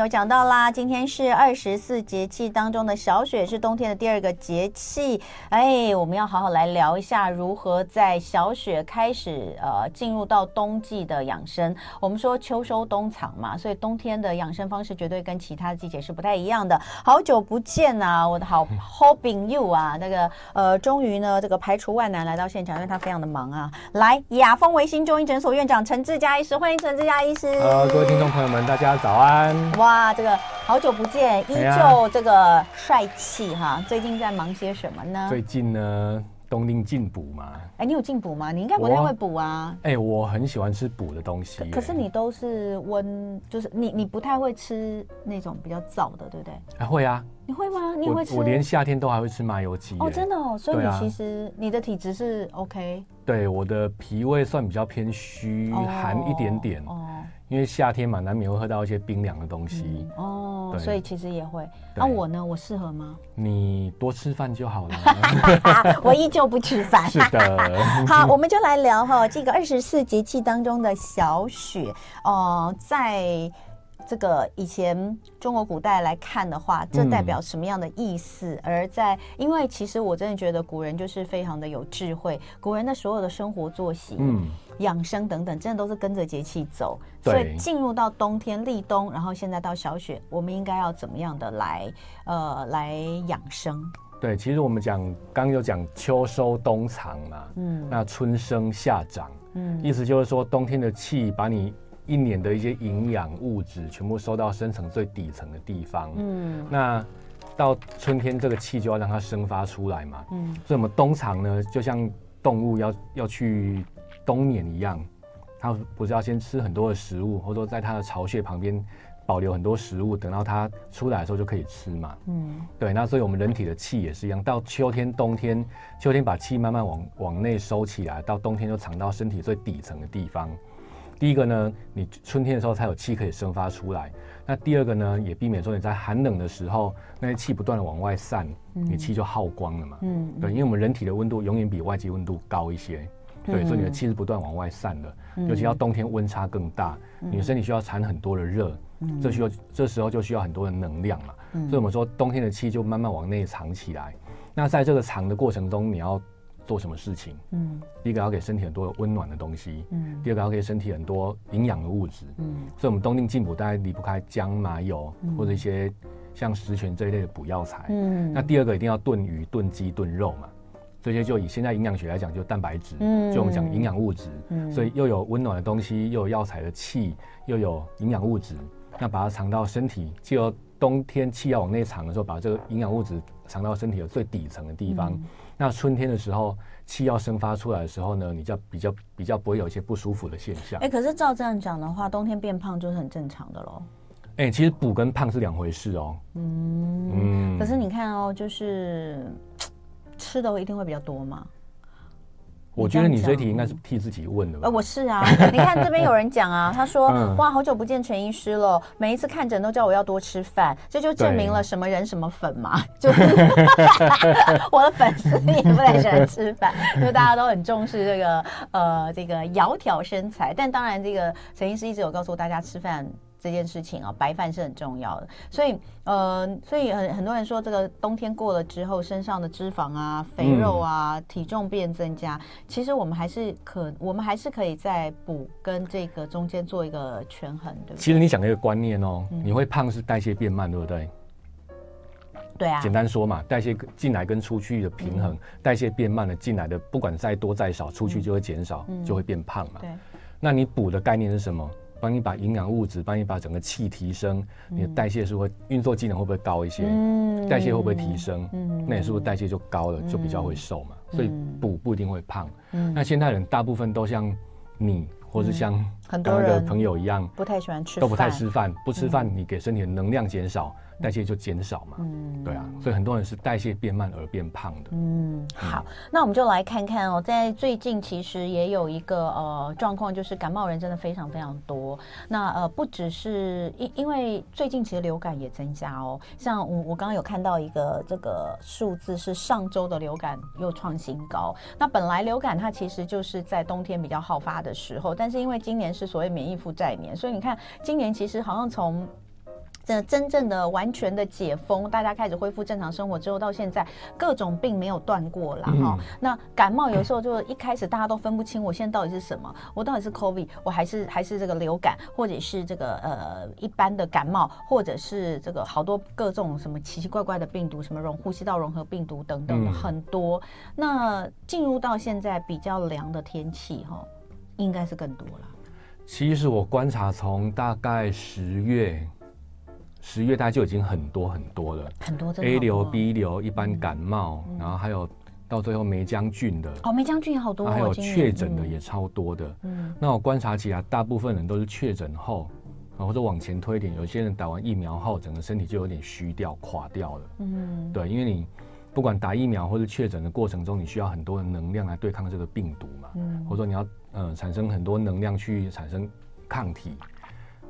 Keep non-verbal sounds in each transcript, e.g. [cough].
有讲到啦，今天是二十四节气当中的小雪，是冬天的第二个节气。哎，我们要好好来聊一下如何在小雪开始呃进入到冬季的养生。我们说秋收冬藏嘛，所以冬天的养生方式绝对跟其他的季节是不太一样的。好久不见啊，我的好 hoping you 啊，那个呃，终于呢这个排除万难来到现场，因为他非常的忙啊。来，雅风维新中医诊所院长陈志佳医师，欢迎陈志佳医师。呃，各位听众朋友们，大家早安。哇，这个好久不见，依旧这个帅气哈。哎、最近在忙些什么呢？最近呢，冬令进补嘛。哎，你有进补吗？你应该不太会补啊。哎，我很喜欢吃补的东西。可是你都是温，就是你你不太会吃那种比较燥的，对不对？还会啊。你会吗？你会吃？我连夏天都还会吃麻油鸡。哦，真的哦。所以你其实你的体质是 OK。对，我的脾胃算比较偏虚寒一点点。哦。因为夏天嘛，难免会喝到一些冰凉的东西。哦。所以其实也会。那我呢？我适合吗？你多吃饭就好了。[laughs] [laughs] 我依旧不吃饭。是的。[laughs] 好，我们就来聊哈，这个二十四节气当中的小雪哦，在。这个以前中国古代来看的话，这代表什么样的意思？嗯、而在，因为其实我真的觉得古人就是非常的有智慧，古人的所有的生活作息、嗯、养生等等，真的都是跟着节气走。所以进入到冬天立冬，然后现在到小雪，我们应该要怎么样的来呃来养生？对，其实我们讲刚刚有讲秋收冬藏嘛，嗯，那春生夏长，嗯，意思就是说冬天的气把你。一年的一些营养物质全部收到深层最底层的地方，嗯，那到春天这个气就要让它生发出来嘛，嗯，所以我们冬藏呢，就像动物要要去冬眠一样，它不是要先吃很多的食物，或者说在它的巢穴旁边保留很多食物，等到它出来的时候就可以吃嘛，嗯，对，那所以我们人体的气也是一样，到秋天、冬天，秋天把气慢慢往往内收起来，到冬天就藏到身体最底层的地方。第一个呢，你春天的时候才有气可以生发出来。那第二个呢，也避免说你在寒冷的时候，那些气不断的往外散，嗯、你气就耗光了嘛。嗯，对，因为我们人体的温度永远比外界温度高一些，嗯、对，所以你的气是不断往外散的。嗯、尤其到冬天温差更大，嗯、你的身体需要产很多的热，嗯、这需要这时候就需要很多的能量嘛。嗯、所以我们说冬天的气就慢慢往内藏起来。那在这个藏的过程中，你要。做什么事情？嗯，第一个要给身体很多温暖的东西，嗯，第二个要给身体很多营养的物质，嗯，所以我们冬令进补大概离不开姜、麻油、嗯、或者一些像石泉这一类的补药材，嗯，那第二个一定要炖鱼、炖鸡、炖肉嘛，这些就以现在营养学来讲，就蛋白质，嗯，就我们讲营养物质，嗯，所以又有温暖的东西，又有药材的气，又有营养物质，那把它藏到身体，就冬天气要往内藏的时候，把这个营养物质藏到身体的最底层的地方。嗯那春天的时候，气要生发出来的时候呢，你就比较比较不会有一些不舒服的现象。哎、欸，可是照这样讲的话，冬天变胖就是很正常的喽。哎、欸，其实补跟胖是两回事哦。嗯嗯。可是你看哦，就是 [tsk] 吃的一定会比较多嘛。我觉得你这题应该是替自己问的吧？呃，我是啊。[laughs] 你看这边有人讲啊，他说：“嗯、哇，好久不见陈医师了，每一次看诊都叫我要多吃饭，这就证明了什么人什么粉嘛。[laughs] ”就是 [laughs] 我的粉丝也不太喜欢吃饭，因为大家都很重视这个呃这个窈窕身材。但当然，这个陈医师一直有告诉大家吃饭。这件事情啊，白饭是很重要的，所以呃，所以很很多人说，这个冬天过了之后，身上的脂肪啊、肥肉啊、嗯、体重变增加，其实我们还是可，我们还是可以在补跟这个中间做一个权衡，对不对？其实你讲一个观念哦，嗯、你会胖是代谢变慢，对不对？对啊。简单说嘛，代谢进来跟出去的平衡，嗯、代谢变慢了，进来的不管再多再少，出去就会减少，嗯、就会变胖嘛。对。那你补的概念是什么？帮你把营养物质，帮你把整个气提升，你的代谢是会运作机能会不会高一些？嗯、代谢会不会提升？嗯、那你是不是代谢就高了，嗯、就比较会瘦嘛？所以补不一定会胖。嗯、那现代人大部分都像你，或是像很多的朋友一样，不太喜欢吃，都不太吃饭，不吃饭你给身体的能量减少。代谢就减少嘛，嗯，对啊，所以很多人是代谢变慢而变胖的。嗯，好，那我们就来看看哦，在最近其实也有一个呃状况，就是感冒人真的非常非常多。那呃不只是因因为最近其实流感也增加哦，像我我刚刚有看到一个这个数字是上周的流感又创新高。那本来流感它其实就是在冬天比较好发的时候，但是因为今年是所谓免疫负债年，所以你看今年其实好像从这真正的完全的解封，大家开始恢复正常生活之后，到现在各种病没有断过了哈、嗯哦。那感冒有时候就一开始大家都分不清，我现在到底是什么？我到底是 COVID，我还是还是这个流感，或者是这个呃一般的感冒，或者是这个好多各种什么奇奇怪怪的病毒，什么融呼吸道融合病毒等等的很多。嗯、那进入到现在比较凉的天气哈、哦，应该是更多了。其实我观察从大概十月。十月大概就已经很多很多了，很多 A 流、B 流、一般感冒，然后还有到最后霉浆菌的。哦，霉浆菌也好多，还有确诊的也超多的。嗯，那我观察起来，大部分人都是确诊后，或者往前推一点，有些人打完疫苗后，整个身体就有点虚掉、垮掉了。嗯，对，因为你不管打疫苗或者确诊的过程中，你需要很多的能量来对抗这个病毒嘛，嗯，或者说你要呃产生很多能量去产生抗体，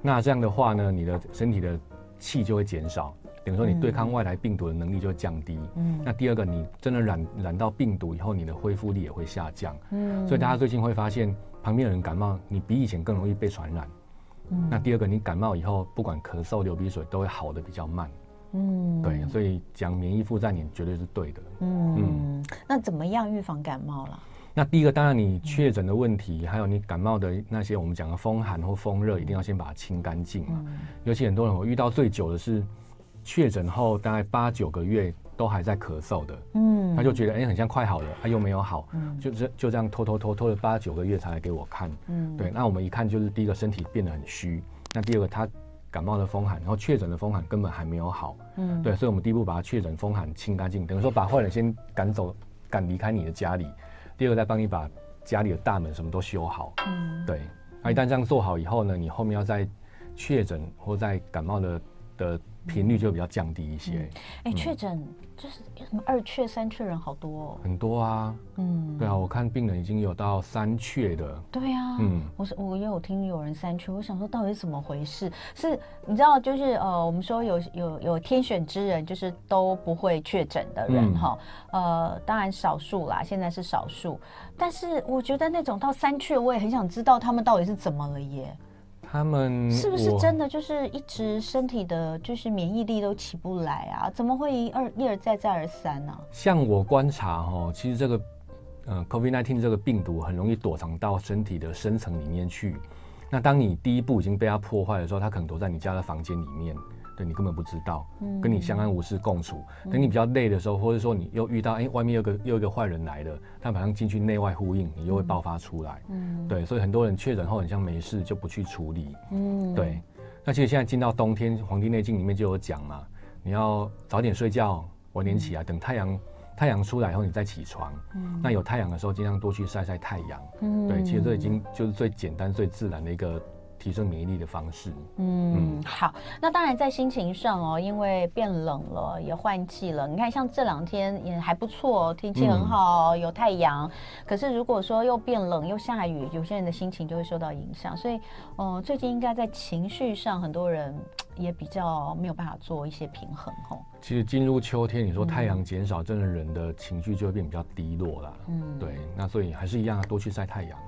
那这样的话呢，你的身体的气就会减少，等于说你对抗外来病毒的能力就会降低。嗯，那第二个，你真的染染到病毒以后，你的恢复力也会下降。嗯，所以大家最近会发现，旁边的人感冒，你比以前更容易被传染。嗯，那第二个，你感冒以后，不管咳嗽、流鼻水，都会好的比较慢。嗯，对，所以讲免疫负债，你绝对是对的。嗯嗯，那怎么样预防感冒了？那第一个，当然你确诊的问题，还有你感冒的那些，我们讲的风寒或风热，一定要先把它清干净嘛。尤其很多人，我遇到最久的是确诊后大概八九个月都还在咳嗽的，嗯，他就觉得哎，很像快好了，他又没有好，就这就这样拖拖拖拖了八九个月才来给我看，嗯，对，那我们一看就是第一个身体变得很虚，那第二个他感冒的风寒，然后确诊的风寒根本还没有好，嗯，对，所以我们第一步把它确诊风寒清干净，等于说把坏人先赶走，赶离开你的家里。第二个再帮你把家里的大门什么都修好，嗯，对。那一旦这样做好以后呢，你后面要再确诊或在感冒的的频率就比较降低一些。哎、嗯，确诊、嗯、就是什么二确、三确人好多哦，很多啊。嗯，对啊，我看病人已经有到三确的。对啊，嗯，我是我也有听有人三确，我想说到底是怎么回事？是，你知道，就是呃，我们说有有有天选之人，就是都不会确诊的人哈、嗯。呃，当然少数啦，现在是少数。但是我觉得那种到三确，我也很想知道他们到底是怎么了耶。他们是不是真的就是一直身体的，就是免疫力都起不来啊？怎么会一而一而再再而三呢？像我观察哦，其实这个，呃，COVID-19 这个病毒很容易躲藏到身体的深层里面去。那当你第一步已经被它破坏的时候，它可能躲在你家的房间里面。对，你根本不知道，跟你相安无事共处。嗯、等你比较累的时候，或者说你又遇到哎，外面有个又一个坏人来了，他马上进去内外呼应，你又会爆发出来。嗯，对，所以很多人确诊后很像没事就不去处理。嗯，对。那其实现在进到冬天，《黄帝内经》里面就有讲嘛，你要早点睡觉，晚点起来，等太阳太阳出来以后你再起床。嗯，那有太阳的时候尽量多去晒晒太阳。嗯，对，其实这已经就是最简单最自然的一个。提升免疫力的方式。嗯，嗯，好。那当然，在心情上哦，因为变冷了，也换季了。你看，像这两天也还不错，天气很好，嗯，有太阳。可是如果说又变冷又下雨，有些人的心情就会受到影响。所以，嗯，最近应该在情绪上，很多人也比较没有办法做一些平衡哦。其实进入秋天，你说太阳减少，真的人的情绪就会变比较低落啦。嗯，对。那所以还是一样，多去晒太阳。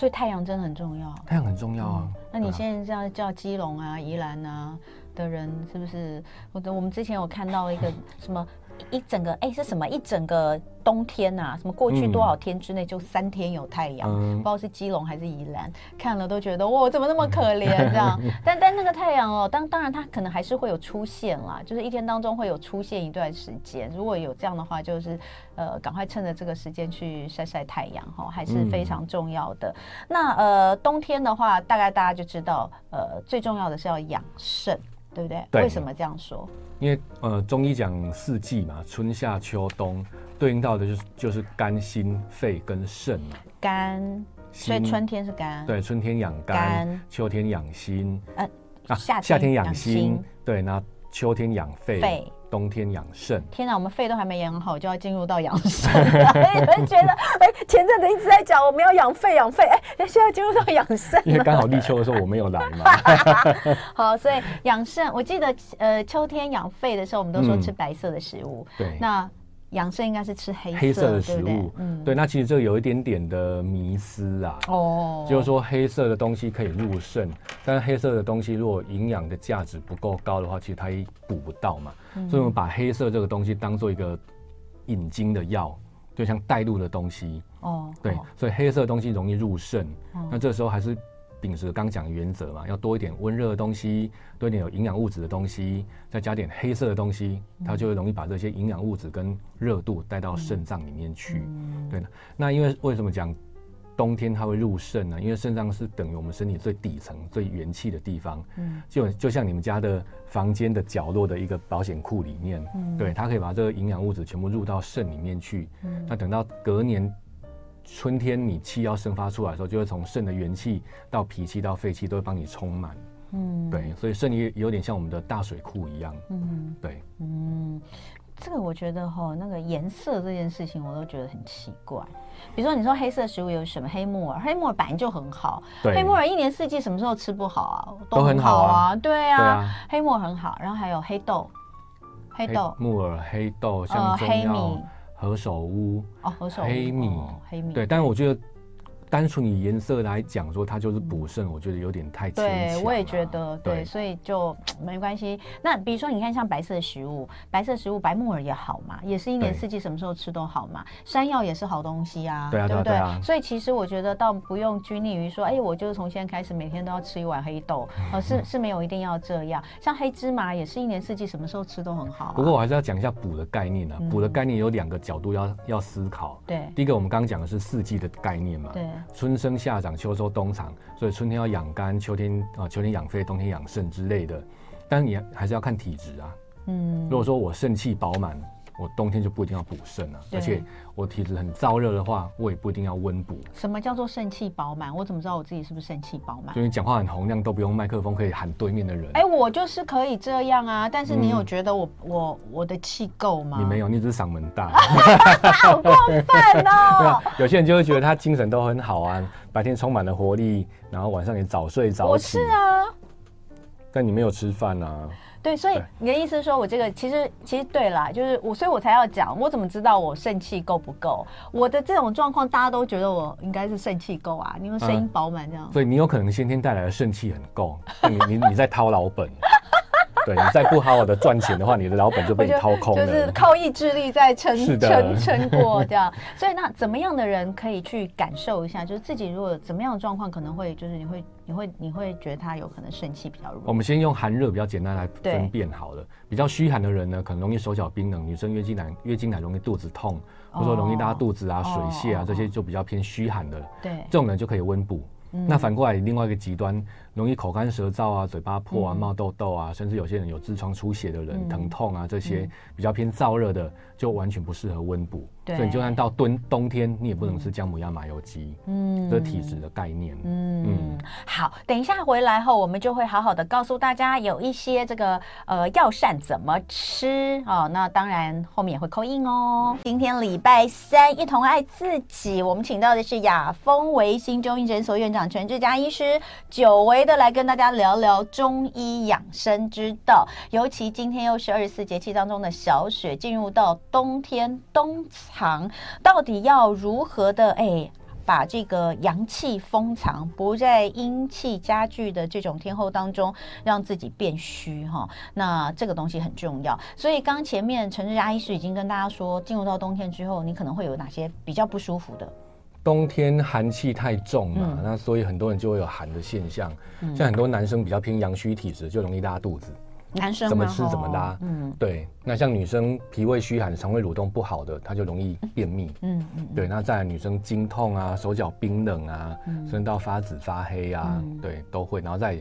所以太阳真的很重要，太阳很重要啊。嗯、那你现在这样叫基隆啊、宜兰啊的人，是不是？我的我们之前有看到一个什么？一整个哎、欸、是什么？一整个冬天呐、啊？什么过去多少天之内就三天有太阳？嗯、不知道是基隆还是宜兰，看了都觉得哇，怎么那么可怜这样？[laughs] 但但那个太阳哦，当当然它可能还是会有出现啦，就是一天当中会有出现一段时间。如果有这样的话，就是呃赶快趁着这个时间去晒晒太阳哈，还是非常重要的。嗯、那呃冬天的话，大概大家就知道呃最重要的是要养肾。对不对？对，为什么这样说？因为呃，中医讲四季嘛，春夏秋冬，对应到的就是就是肝、心、肺跟肾嘛。肝，所以春天是肝。对，春天养肝，肝秋天养心。呃，夏啊，夏天养心。心对，那秋天养肺。肺冬天养肾，天哪，我们肺都还没养好，就要进入到养肾了。有 [laughs] 人觉得，哎，前阵子一直在讲我们要养肺，养肺，哎，现在进入到养肾。因为刚好立秋的时候我没有来嘛。[laughs] 好，所以养肾，我记得，呃，秋天养肺的时候，我们都说吃白色的食物。对。那养生应该是吃黑色黑色的食物，对对嗯，对。那其实这个有一点点的迷思啊，哦，就是说黑色的东西可以入肾，但是黑色的东西如果营养的价值不够高的话，其实它也补不到嘛。嗯、所以我们把黑色这个东西当做一个引经的药，就像带路的东西，哦，对，哦、所以黑色的东西容易入肾，哦、那这时候还是。秉持刚讲的原则嘛，要多一点温热的东西，多一点有营养物质的东西，再加点黑色的东西，它就会容易把这些营养物质跟热度带到肾脏里面去。嗯、对的，那因为为什么讲冬天它会入肾呢？因为肾脏是等于我们身体最底层、最元气的地方。嗯，就就像你们家的房间的角落的一个保险库里面，嗯，对，它可以把这个营养物质全部入到肾里面去。嗯，那等到隔年。春天你气要生发出来的时候，就会从肾的元气到脾气到肺气都会帮你充满。嗯，对，所以肾也有点像我们的大水库一样。嗯，对。嗯，这个我觉得哈，那个颜色这件事情我都觉得很奇怪。比如说你说黑色食物有什么？黑木耳，黑木耳本来就很好。对。黑木耳一年四季什么时候吃不好啊？都很好啊。对啊。黑木耳很好，然后还有黑豆，黑豆、木耳、黑豆，像黑米。何首乌哦，何首乌黑米，哦、黑米对，但是我觉得。单纯以颜色来讲，说它就是补肾，我觉得有点太牵强。对，我也觉得，对，所以就没关系。那比如说，你看像白色的食物，白色食物白木耳也好嘛，也是一年四季什么时候吃都好嘛。山药也是好东西啊，对不对？所以其实我觉得倒不用拘泥于说，哎，我就是从现在开始每天都要吃一碗黑豆，[laughs] 呃，是是没有一定要这样。像黑芝麻也是一年四季什么时候吃都很好。不过我还是要讲一下补的概念啊，补的概念有两个角度要要思考。对，第一个我们刚刚讲的是四季的概念嘛。对。春生夏长秋收冬藏，所以春天要养肝，秋天啊秋天养肺，冬天养肾之类的。但你还是要看体质啊。嗯，如果说我肾气饱满，我冬天就不一定要补肾了。而且我体质很燥热的话，我也不一定要温补。什么叫做肾气饱满？我怎么知道我自己是不是肾气饱满？就你讲话很洪亮，都不用麦克风，可以喊对面的人。哎、欸，我就是可以这样啊。但是你有觉得我、嗯、我我的气够吗？你没有，你只是嗓门大。[laughs] 好过分哦！[laughs] 有些人就会觉得他精神都很好啊，白天充满了活力，然后晚上也早睡早起。我是啊，但你没有吃饭啊。对，所以你的意思是说我这个其实其实对啦，就是我，所以我才要讲，我怎么知道我肾气够不够？我的这种状况，大家都觉得我应该是肾气够啊，因为声音饱满这样。所以你有可能先天带来的肾气很够，[laughs] 你你你在掏老本。对，你再不好好的赚钱的话，你的老本就被你掏空了。就是靠意志力在撑撑撑过这样。所以那怎么样的人可以去感受一下？就是自己如果怎么样的状况，可能会就是你会你会你会觉得他有可能肾气比较弱。我们先用寒热比较简单来分辨好了。比较虚寒的人呢，可能容易手脚冰冷；女生月经来月经来容易肚子痛，或者说容易拉肚子啊、水泻啊，这些就比较偏虚寒的。对，这种人就可以温补。嗯、那反过来，另外一个极端，容易口干舌燥啊、嘴巴破啊、冒痘痘啊，嗯、甚至有些人有痔疮出血的人、嗯、疼痛啊，这些比较偏燥热的，就完全不适合温补。对所以你就算到冬冬天，你也不能吃姜母鸭麻油鸡。嗯，这体质的概念。嗯，嗯好，等一下回来后，我们就会好好的告诉大家有一些这个呃药膳怎么吃哦。那当然后面也会 call in 哦。今天礼拜三，一同爱自己，我们请到的是雅风维新中医诊所院长陈志佳医师，久违的来跟大家聊聊中医养生之道。尤其今天又是二十四节气当中的小雪，进入到冬天冬藏，到底要如何的哎，把这个阳气封藏，不在阴气加剧的这种天候当中，让自己变虚哈？那这个东西很重要。所以刚前面陈志佳医师已经跟大家说，进入到冬天之后，你可能会有哪些比较不舒服的？冬天寒气太重嘛，嗯、那所以很多人就会有寒的现象，嗯、像很多男生比较偏阳虚体质，就容易拉肚子。男生怎么吃怎么拉，嗯，对。那像女生脾胃虚寒、肠胃蠕动不好的，她就容易便秘，嗯嗯，对。那再来女生经痛啊、手脚冰冷啊、甚至到发紫发黑啊，嗯、对，都会。然后在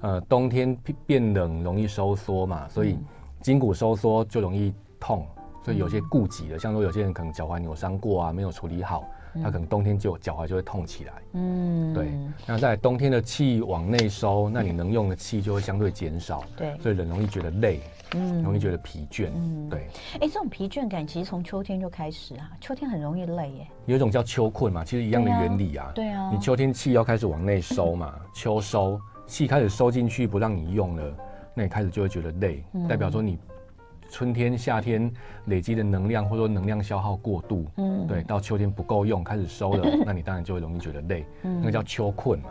呃冬天变冷容易收缩嘛，所以筋骨收缩就容易痛，所以有些顾忌的，像说有些人可能脚踝扭伤过啊，没有处理好。他可能冬天就脚踝就会痛起来，嗯，对。那在冬天的气往内收，那你能用的气就会相对减少，对。所以人容易觉得累，嗯，容易觉得疲倦，嗯，对。哎，这种疲倦感其实从秋天就开始啊，秋天很容易累耶。有一种叫秋困嘛，其实一样的原理啊，对啊。你秋天气要开始往内收嘛，秋收气开始收进去不让你用了，那你开始就会觉得累，代表说你春天、夏天累积的能量，或者说能量消耗过度，嗯，对，到秋天不够用，开始收了，[laughs] 那你当然就会容易觉得累，嗯、那个叫秋困嘛。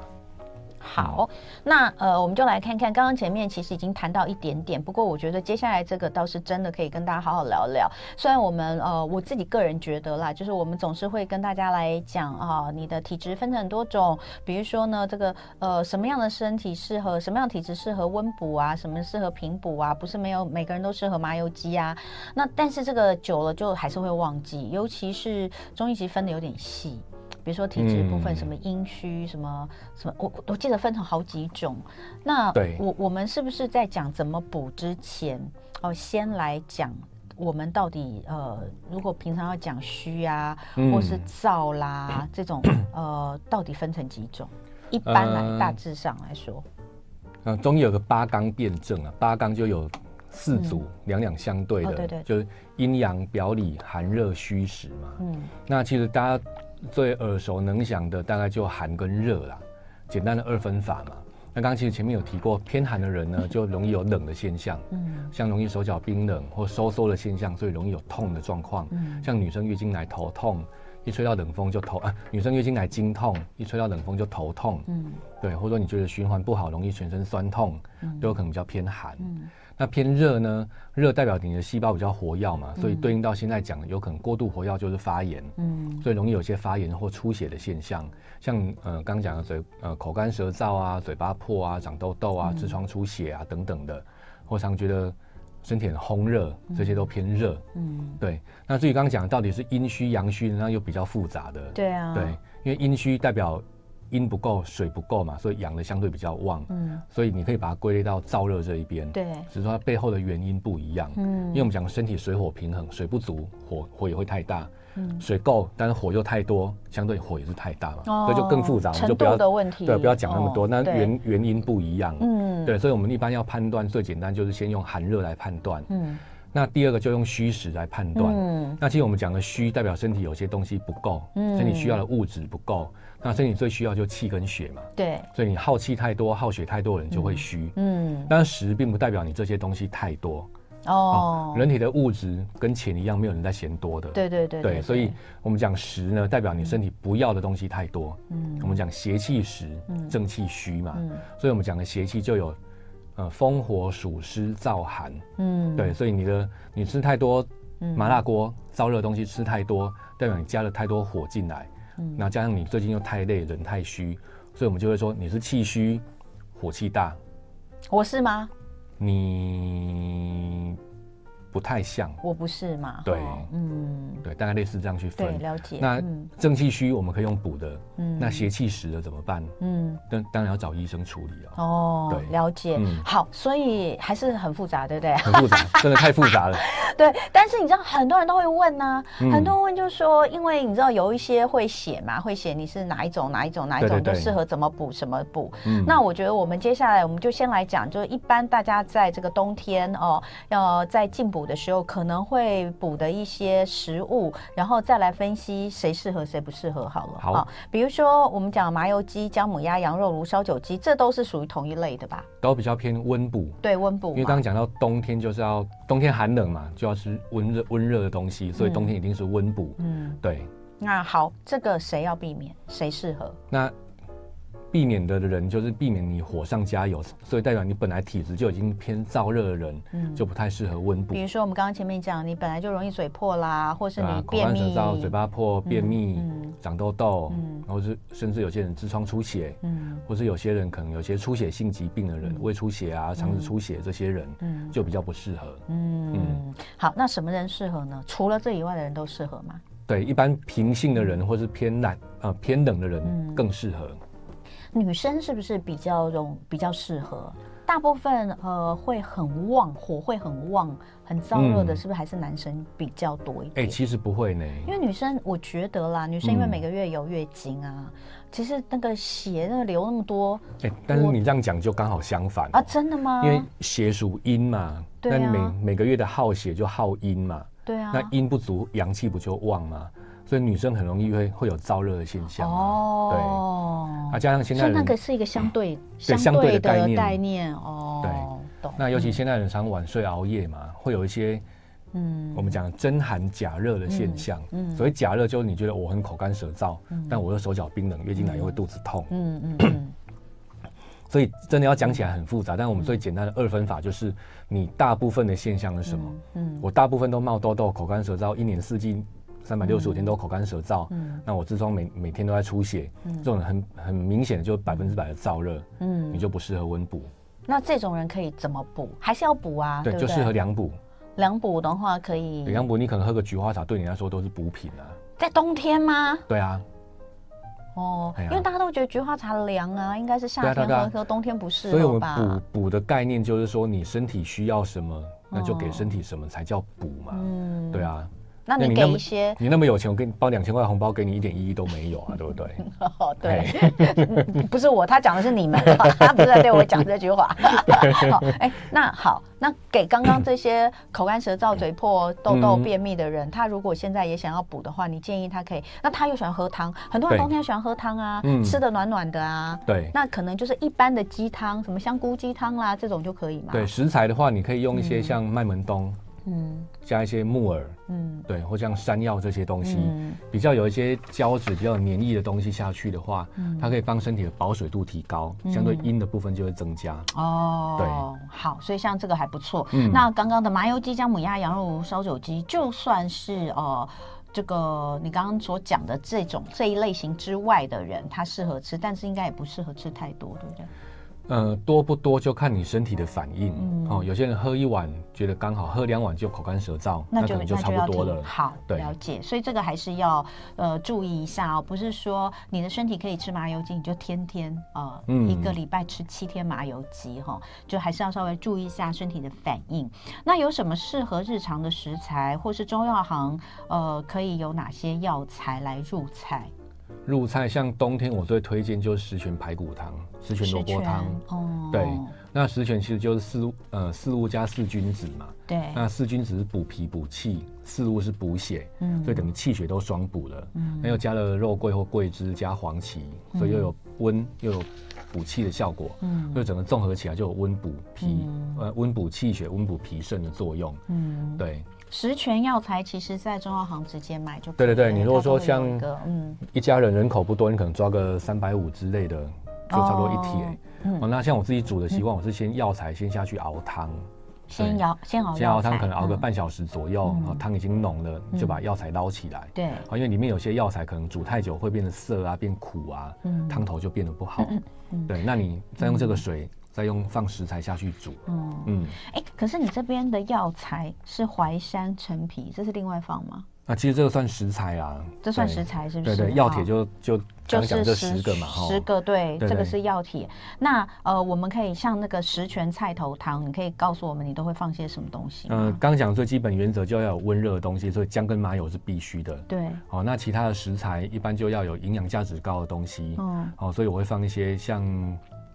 好，那呃，我们就来看看，刚刚前面其实已经谈到一点点，不过我觉得接下来这个倒是真的可以跟大家好好聊聊。虽然我们呃，我自己个人觉得啦，就是我们总是会跟大家来讲啊，你的体质分成很多种，比如说呢，这个呃，什么样的身体适合什么样的体质适合温补啊，什么适合平补啊，不是没有每个人都适合麻油鸡啊。那但是这个久了就还是会忘记，尤其是中医其实分的有点细。比如说体质部分，什么阴虚，什么什么，我我记得分成好几种。那我我们是不是在讲怎么补之前，哦，先来讲我们到底呃，如果平常要讲虚啊，或是燥啦 [clears throat] 这种呃，到底分成几种？一般来大致上来说，嗯，中医有个八纲辩证啊，八纲就有四组，两两相对的，对对，就是阴阳表里寒热虚实嘛。嗯，那其实大家。最耳熟能详的大概就寒跟热啦，简单的二分法嘛。那刚刚其实前面有提过，偏寒的人呢 [laughs] 就容易有冷的现象，嗯，像容易手脚冰冷或收缩的现象，所以容易有痛的状况。嗯，像女生月经来头痛，一吹到冷风就头啊，女生月经来经痛，一吹到冷风就头痛。嗯，对，或者说你觉得循环不好，容易全身酸痛，都有可能比较偏寒。嗯。那偏热呢？热代表你的细胞比较活跃嘛，所以对应到现在讲，有可能过度活跃就是发炎，嗯，所以容易有些发炎或出血的现象，像呃刚讲的嘴呃口干舌燥啊，嘴巴破啊，长痘痘啊，痔疮出血啊等等的，或常觉得身体很烘热，这些都偏热，嗯，对。那至于刚刚讲到底是阴虚阳虚，那又比较复杂的，对啊，对，因为阴虚代表。阴不够，水不够嘛，所以阳的相对比较旺。嗯，所以你可以把它归类到燥热这一边。对，只是说它背后的原因不一样。嗯，因为我们讲身体水火平衡，水不足，火火也会太大。嗯，水够，但是火又太多，相对火也是太大嘛。哦，所以就更复杂。就不要的问题。对，不要讲那么多。那原原因不一样。嗯，对，所以我们一般要判断最简单就是先用寒热来判断。嗯。那第二个就用虚实来判断。嗯，那其实我们讲的虚，代表身体有些东西不够，嗯，身体需要的物质不够。那身体最需要就气跟血嘛。对。所以你耗气太多、耗血太多的人就会虚。嗯。但是实并不代表你这些东西太多。哦。人体的物质跟钱一样，没有人在嫌多的。对对对。对，所以我们讲实呢，代表你身体不要的东西太多。嗯。我们讲邪气实，正气虚嘛。嗯。所以我们讲的邪气就有。呃，风火暑湿燥寒，嗯，对，所以你的你吃太多麻辣锅、燥热的东西吃太多，代表你加了太多火进来，嗯，那加上你最近又太累，人太虚，所以我们就会说你是气虚，火气大。我是吗？你。不太像，我不是嘛？对，嗯，对，大概类似这样去分。对，了解。那正气虚我们可以用补的，嗯，那邪气实的怎么办？嗯，当当然要找医生处理了。哦，对，了解。好，所以还是很复杂，对不对？很复杂，真的太复杂了。[laughs] 对，但是你知道很多人都会问呢，很多人问就是说，因为你知道有一些会写嘛，会写你是哪一种哪一种哪一种都适合怎么补什么补。那我觉得我们接下来我们就先来讲，就是一般大家在这个冬天哦，要在进补。补的时候可能会补的一些食物，然后再来分析谁适合谁不适合好了。好，哦，比如说我们讲麻油鸡、姜母鸭、羊肉炉、烧酒鸡，这都是属于同一类的吧？都比较偏温补。对，温补。因为刚刚讲到冬天就是要冬天寒冷嘛，就要吃温热温热的东西，所以冬天一定是温补。嗯，对。那好，这个谁要避免？谁适合？那。避免的人就是避免你火上加油，所以代表你本来体质就已经偏燥热的人，嗯，就不太适合温补。比如说我们刚刚前面讲，你本来就容易嘴破啦，或是你便秘、嘴巴破、便秘、长痘痘，嗯，然后是甚至有些人痔疮出血，嗯，或是有些人可能有些出血性疾病的人，胃出血啊、肠子出血这些人，嗯，就比较不适合。嗯。嗯，好，那什么人适合呢？除了这以外的人都适合吗？对，一般平性的人或是偏冷呃偏冷的人更适合。女生是不是比较容比较适合？大部分呃会很旺，火会很旺，很燥热的，是不是还是男生比较多一点？哎、嗯欸，其实不会呢，因为女生我觉得啦，女生因为每个月有月经啊，嗯、其实那个血那个流那么多，哎、欸，但是你这样讲就刚好相反、喔、啊，真的吗？因为血属阴嘛，那你每每个月的耗血就耗阴嘛，对啊，那阴不足，阳气不就旺吗？所以女生很容易会会有燥热的现象哦，对，啊，加上现在，那个是一个相对、嗯、相对的概念，概念哦，对，懂。那尤其现在人常晚睡熬夜嘛，会有一些。嗯，我们讲真寒假热的现象，嗯，所以假热就是你觉得我很口干舌燥，嗯，但我又手脚冰冷，月经来又会肚子痛，嗯嗯嗯，所以真的要讲起来很复杂，但我们最简单的二分法就是你大部分的现象是什么？嗯，我大部分都冒痘痘、口干舌燥，一年四季三百六十五天都口干舌燥，嗯，那我痔疮每每天都在出血，嗯，这种很很明显的就百分之百的燥热，嗯，你就不适合温补。那这种人可以怎么补？还是要补啊？对，就适合凉补。凉补的话可以，凉补你可能喝个菊花茶，对你来说都是补品啊。在冬天吗？对啊。哦，因为大家都觉得菊花茶凉啊，应该是夏天喝，喝冬天不适合吧？所以我们补补的概念就是说，你身体需要什么，那就给身体什么才叫补嘛。嗯，对啊。那你给一些，你那么有钱，我给你包两千块红包，给你一点意义都没有啊，对不对？[laughs] 哦，对，[laughs] 不是我，他讲的是你们，他不是在对我讲这句话。好，[laughs] 哎，那好，那给刚刚这些口干舌燥、嘴破、痘痘、便秘的人，他如果现在也想要补的话，你建议他可以，那他又喜欢喝汤，很多人冬天喜欢喝汤啊，吃的暖暖的啊，对，那可能就是一般的鸡汤，什么香菇鸡汤啦，这种就可以嘛。对，食材的话，你可以用一些像麦门冬。嗯，加一些木耳，嗯，对，或像山药这些东西，嗯、比较有一些胶质、比较黏液的东西下去的话，嗯、它可以帮身体的保水度提高，嗯、相对阴的部分就会增加。哦，对，好，所以像这个还不错。嗯，那刚刚的麻油鸡、姜母鸭、羊肉烧酒鸡，就算是哦、呃，这个你刚刚所讲的这种这一类型之外的人，他适合吃，但是应该也不适合吃太多，对不对？呃，多不多就看你身体的反应、嗯、哦。有些人喝一碗觉得刚好，喝两碗就口干舌燥，那，就那可能就差不多了。好，对了解。所以这个还是要呃注意一下哦，不是说你的身体可以吃麻油鸡，你就天天呃、嗯、一个礼拜吃七天麻油鸡哈、哦，就还是要稍微注意一下身体的反应。那有什么适合日常的食材，或是中药行呃可以有哪些药材来入菜？入菜像冬天我最推荐就是十全排骨汤、十全萝卜汤。哦，对，那十全其实就是四呃四物加四君子嘛。对，那四君子是补脾补气，四物是补血，嗯，所以等于气血都双补了。嗯，那又加了肉桂或桂枝加黄芪，所以又有温又有补气的效果。嗯，所以整个综合起来就有温补脾呃温补气血、温补脾肾的作用。嗯，对。十全药材其实，在中药行直接买就可以。对对对，你如果说像嗯一家人人口不多，你可能抓个三百五之类的，就差不多一铁。哦，嗯、哦，那像我自己煮的习惯，嗯、我是先药材先下去熬汤，先熬先熬先熬汤，可能熬个半小时左右，嗯、然后汤已经浓了，就把药材捞起来。对、啊，因为里面有些药材可能煮太久会变得涩啊，变苦啊，嗯、汤头就变得不好。对，那你再用这个水。嗯再用放食材下去煮。嗯嗯，哎、欸，可是你这边的药材是淮山、陈皮，这是另外放吗？啊，其实这个算食材啊，这算食材是不是？对对，药铁就就就讲这十个嘛，十个对，这个是药铁。那呃，我们可以像那个十全菜头汤，你可以告诉我们你都会放些什么东西？嗯，刚讲最基本原则就要有温热的东西，所以姜跟麻油是必须的。对，好，那其他的食材一般就要有营养价值高的东西。嗯，好，所以我会放一些像。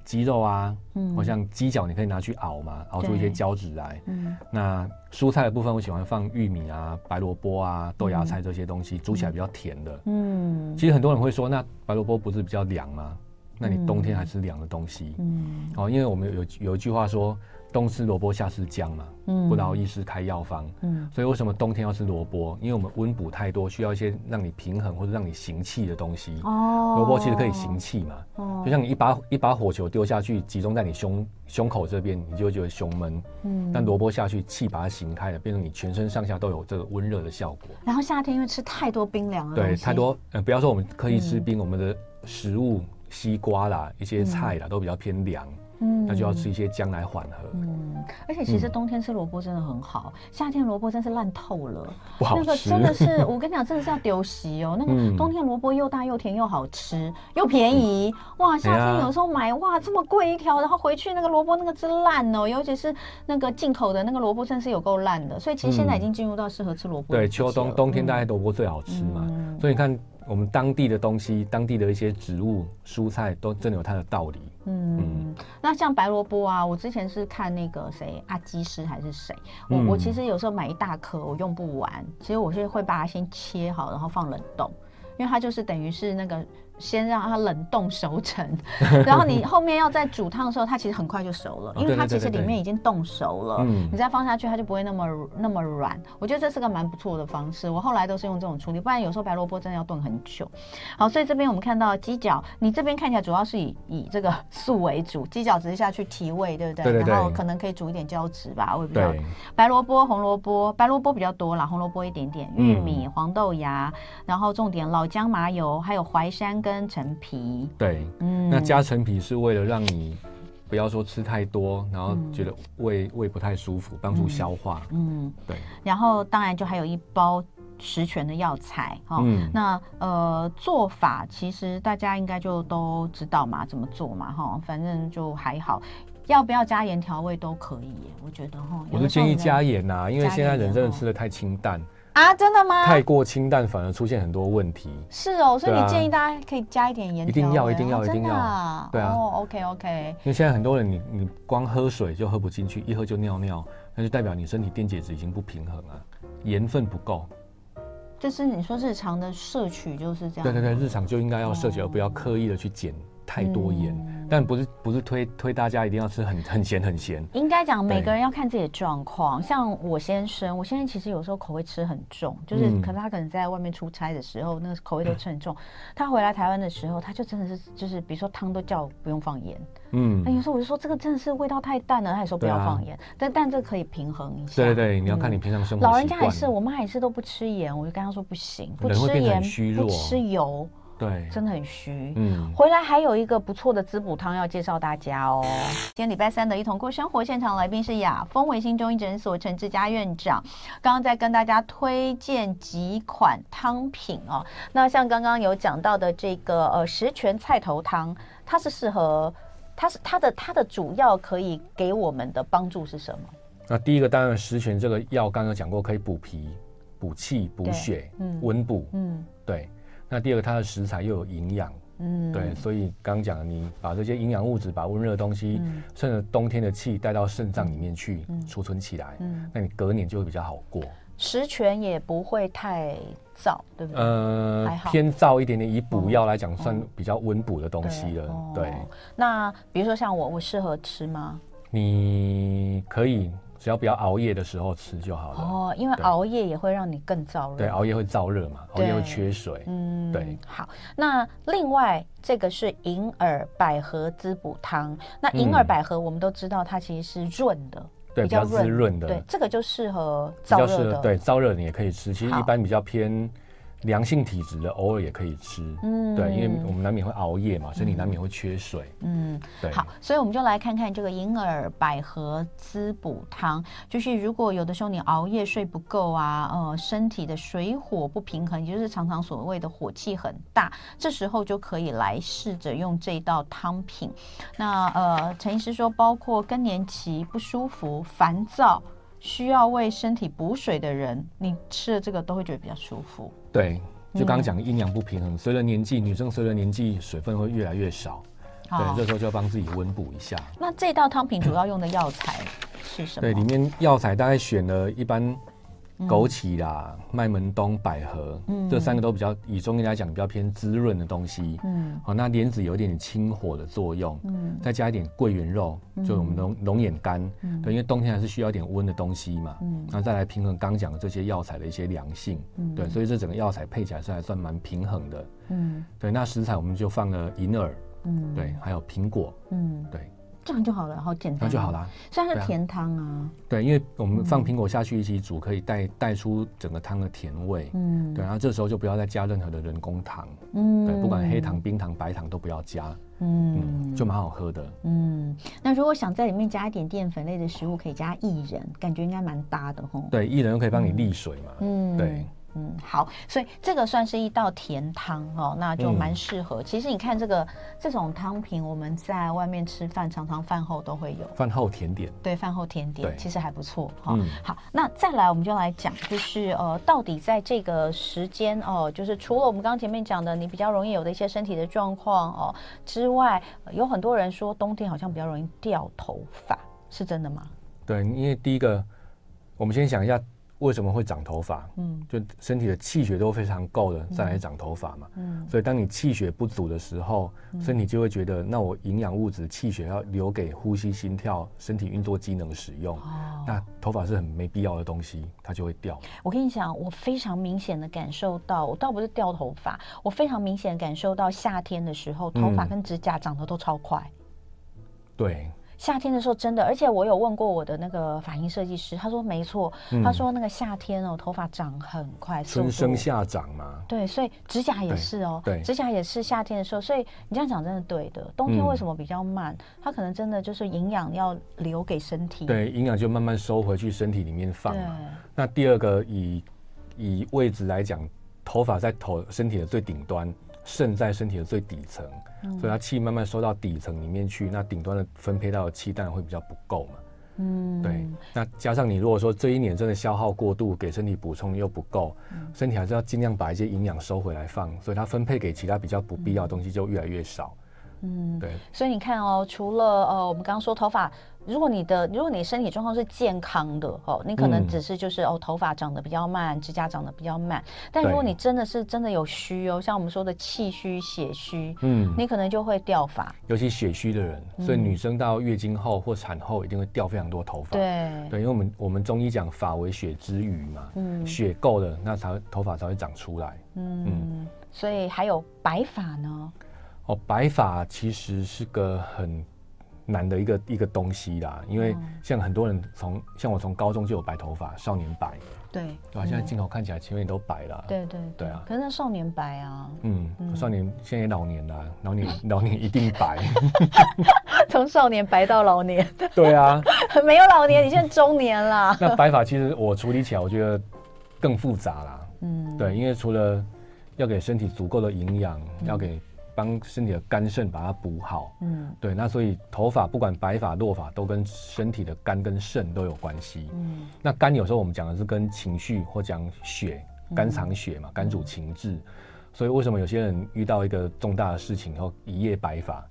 鸡肉啊，嗯，或像鸡脚，你可以拿去熬嘛，熬出一些胶质来。嗯，那蔬菜的部分，我喜欢放玉米啊、白萝卜啊、豆芽菜这些东西，煮起来比较甜的。嗯，其实很多人会说，那白萝卜不是比较凉吗？那你冬天还吃凉的东西？嗯，哦，因为我们有有一句话说。冬吃萝卜，夏吃姜嘛，嗯，不劳医师开药方，嗯，所以为什么冬天要吃萝卜？因为我们温补太多，需要一些让你平衡或者让你行气的东西。哦，萝卜其实可以行气嘛，哦，就像你一把一把火球丢下去，集中在你胸胸口这边，你就会觉得胸闷，嗯，但萝卜下去，气把它行开了，变成你全身上下都有这个温热的效果。然后夏天因为吃太多冰凉了，对，太多，呃，不要说我们刻意吃冰，我们的食物，西瓜啦，一些菜啦，都比较偏凉。嗯，那就要吃一些姜来缓和。嗯，而且其实冬天吃萝卜真的很好，嗯、夏天萝卜真是烂透了，不好吃。那个真的是，我跟你讲，真的是要丢席哦。那个冬天萝卜又大又甜又好吃又便宜，嗯、哇！夏天有时候买哇这么贵一条，然后回去那个萝卜那个汁烂哦，尤其是那个进口的那个萝卜真是有够烂的。所以其实现在已经进入到适合吃萝卜、嗯。对，秋冬冬天大概萝卜最好吃嘛，嗯、所以你看。我们当地的东西，当地的一些植物、蔬菜，都真的有它的道理。嗯，嗯，那像白萝卜啊，我之前是看那个谁阿基师还是谁，我、嗯、我其实有时候买一大颗，我用不完，其实我是会把它先切好，然后放冷冻，因为它就是等于是那个先让它冷冻熟成，[laughs] 然后你后面要再煮汤的时候，它其实很快就熟了，因为它其实里面已经冻熟了。嗯，你再放下去，它就不会那么那么软。我觉得这是个蛮不错的方式。我后来都是用这种处理，不然有时候白萝卜真的要炖很久。好，所以这边我们看到鸡脚，你这边看起来主要是以以这个素为主，鸡脚只是下去提味，对不对？对对对。然后可能可以煮一点胶质吧，我也不知道。白萝卜、红萝卜，白萝卜比较多啦，红萝卜一点点，玉米、黄豆芽，然后重点老姜麻油，还有淮山跟陈皮。对，嗯，那加陈皮是为了让你不要说吃太多，然后觉得胃胃不太舒服，帮助消化。嗯，对。然后当然就还有一包十全的药材哈。嗯。那呃做法其实大家应该就都知道嘛，怎么做嘛哈，反正就还好。要不要加盐调味都可以，我觉得哈。我是建议加盐呐，因为现在人真的吃的太清淡。啊，真的吗？太过清淡反而出现很多问题。是哦，所以你建议大家可以加一点盐。一定要，一定要，一定要。对啊。哦，OK，OK。因为现在很多人，你你光喝水就喝不进去，一喝就尿尿，那就代表你身体电解质已经不平衡了，盐分不够。就是你说日常的摄取就是这样。对对对，日常就应该要摄取，而不要刻意的去减。太多盐，嗯、但不是不是推推大家一定要吃很 [laughs] 很咸很咸。应该讲每个人要看自己的状况。像我先生，我先生其实有时候口味吃很重，就是可能他可能在外面出差的时候，嗯、那个口味都吃很重。[laughs] 他回来台湾的时候，他就真的是就是，比如说汤都叫不用放盐。嗯，那有时候我就说这个真的是味道太淡了，他也说不要放盐。啊、但但这可以平衡一下。对对对，你要看你平常生活、嗯。老人家也是，我妈也是都不吃盐，我就跟他说不行，不吃盐，不吃油。对，真的很虚。嗯，回来还有一个不错的滋补汤要介绍大家哦。今天礼拜三的一同过生活现场来宾是雅枫维新中医诊所陈志佳院长，刚刚在跟大家推荐几款汤品哦。那像刚刚有讲到的这个呃十全菜头汤，它是适合，它是它的它的主要可以给我们的帮助是什么？那第一个当然十全这个药刚刚讲过，可以补脾、补气、补血、嗯，温补，嗯，对。那第二个，它的食材又有营养，嗯，对，所以刚刚讲的，你把这些营养物质，把温热的东西，嗯、趁着冬天的气带到肾脏里面去储、嗯、存起来，嗯，那你隔年就会比较好过。十全也不会太燥，对不对？呃，好偏燥一点点，以补药来讲，算比较温补的东西了。对那比如说像我，我适合吃吗？你可以。只要不要熬夜的时候吃就好了。哦，因为熬夜也会让你更燥热。对，熬夜会燥热嘛，熬夜会缺水。嗯，对。好，那另外这个是银耳百合滋补汤。那银耳百合我们都知道，它其实是润的，对，比较滋润的。对，这个就适合燥热的。对，燥热你也可以吃。其实一般比较偏。良性体质的偶尔也可以吃，嗯，对，因为我们难免会熬夜嘛，身体难免会缺水，嗯，对。好，所以我们就来看看这个银耳百合滋补汤，就是如果有的时候你熬夜睡不够啊，呃，身体的水火不平衡，也就是常常所谓的火气很大，这时候就可以来试着用这道汤品。那呃，陈医师说，包括更年期不舒服、烦躁。需要为身体补水的人，你吃了这个都会觉得比较舒服。对，就刚刚讲的阴阳不平衡，随着、嗯、年纪，女生随着年纪水分会越来越少。对，这时候就要帮自己温补一下。那这道汤品主要用的药材是什么？对，里面药材大概选了一般。枸杞啦、麦门冬、百合，嗯，这三个都比较以中医来讲比较偏滋润的东西，嗯，好，那莲子有一点点清火的作用，嗯，再加一点桂圆肉，就我们龙龙眼干，嗯，对，因为冬天还是需要一点温的东西嘛，嗯，那再来平衡刚讲的这些药材的一些凉性，嗯，对，所以这整个药材配起来是还算蛮平衡的，嗯，对，那食材我们就放了银耳，嗯，对，还有苹果，嗯，对。这样就好了，好简单，那就好了。虽然是甜汤啊，啊，对，因为我们放苹果下去一起煮，可以带带出整个汤的甜味。嗯，对，然后这时候就不要再加任何的人工糖。嗯，对，不管黑糖、冰糖、白糖都不要加。嗯，嗯，就蛮好喝的。嗯，那如果想在里面加一点淀粉类的食物，可以加薏仁，感觉应该蛮搭的吼。对，薏仁又可以帮你利水嘛。嗯，对。嗯，好，所以这个算是一道甜汤哦，那就蛮适合。嗯、其实你看这个这种汤品，我们在外面吃饭，常常饭后都会有。饭后甜点。对，饭后甜点，其实还不错哈。哦嗯、好，那再来我们就来讲，就是呃，到底在这个时间哦，就是除了我们刚刚前面讲的，你比较容易有的一些身体的状况哦之外，有很多人说冬天好像比较容易掉头发，是真的吗？对，因为第一个，我们先想一下。为什么会长头发？嗯，就身体的气血都非常够的，再来长头发嘛。嗯，所以当你气血不足的时候，身体就会觉得，那我营养物质、气血要留给呼吸、心跳、身体运作机能使用。哦，那头发是很没必要的东西，它就会掉。我跟你讲，我非常明显的感受到，我倒不是掉头发，我非常明显感受到夏天的时候，头发跟指甲长得都超快。对。夏天的时候真的，而且我有问过我的那个发型设计师，他说没错，嗯、他说那个夏天哦，头发长很快，春生夏长嘛。对，所以指甲也是哦，对，指甲也是夏天的时候，所以你这样讲真的对的。冬天为什么比较慢？它、嗯、可能真的就是营养要留给身体，对，营养就慢慢收回去身体里面放嘛。那第二个以以位置来讲，头发在头身体的最顶端。肾在身体的最底层，嗯、所以它气慢慢收到底层里面去，那顶端的分配到的气当然会比较不够嘛。嗯，对。那加上你如果说这一年真的消耗过度，给身体补充又不够，嗯、身体还是要尽量把一些营养收回来放，所以它分配给其他比较不必要的东西就越来越少。嗯，对。所以你看哦，除了呃，我们刚刚说头发。如果你的，如果你身体状况是健康的哦，你可能只是就是、嗯、哦，头发长得比较慢，指甲长得比较慢。但如果你真的是真的有虚哦，像我们说的气虚血虚，嗯，你可能就会掉发。尤其血虚的人，所以女生到月经后或产后一定会掉非常多头发。对对，因为我们我们中医讲发为血之余嘛，嗯，血够了，那才头发才会长出来。嗯，嗯，所以还有白发呢？哦，白发其实是个很。难的一个一个东西啦，因为像很多人从像我从高中就有白头发，少年白，对，对吧？现在镜头看起来前面都白了，对对对。啊，可是那少年白啊，嗯，少年现在也老年了，老年老年一定白，[laughs] 从少年白到老年，对啊，[laughs] 没有老年，你现在中年啦。那白发其实我处理起来，我觉得更复杂啦，嗯，对，因为除了要给身体足够的营养，要给。帮身体的肝肾把它补好，嗯，对，那所以头发不管白发落发都跟身体的肝跟肾都有关系，嗯，那肝有时候我们讲的是跟情绪或讲血，肝藏血嘛，肝主情志，所以为什么有些人遇到一个重大的事情后一夜白发，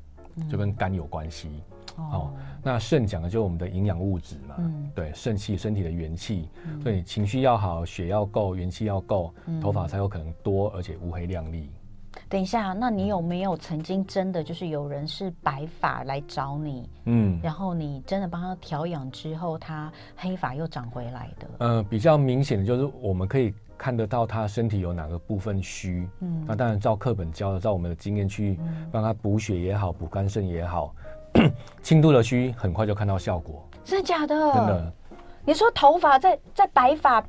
就跟肝有关系，哦，那肾讲的就是我们的营养物质嘛，嗯，对，肾气身体的元气，所以情绪要好，血要够，元气要够，头发才有可能多而且乌黑亮丽。等一下，那你有没有曾经真的就是有人是白发来找你，嗯，然后你真的帮他调养之后，他黑发又长回来的？呃，比较明显的就是我们可以看得到他身体有哪个部分虚，嗯，那当然照课本教的，照我们的经验去帮他补血也好，补肝肾也好，[clears throat] 轻度的虚很快就看到效果。真的假的？真的。你说头发在在白发？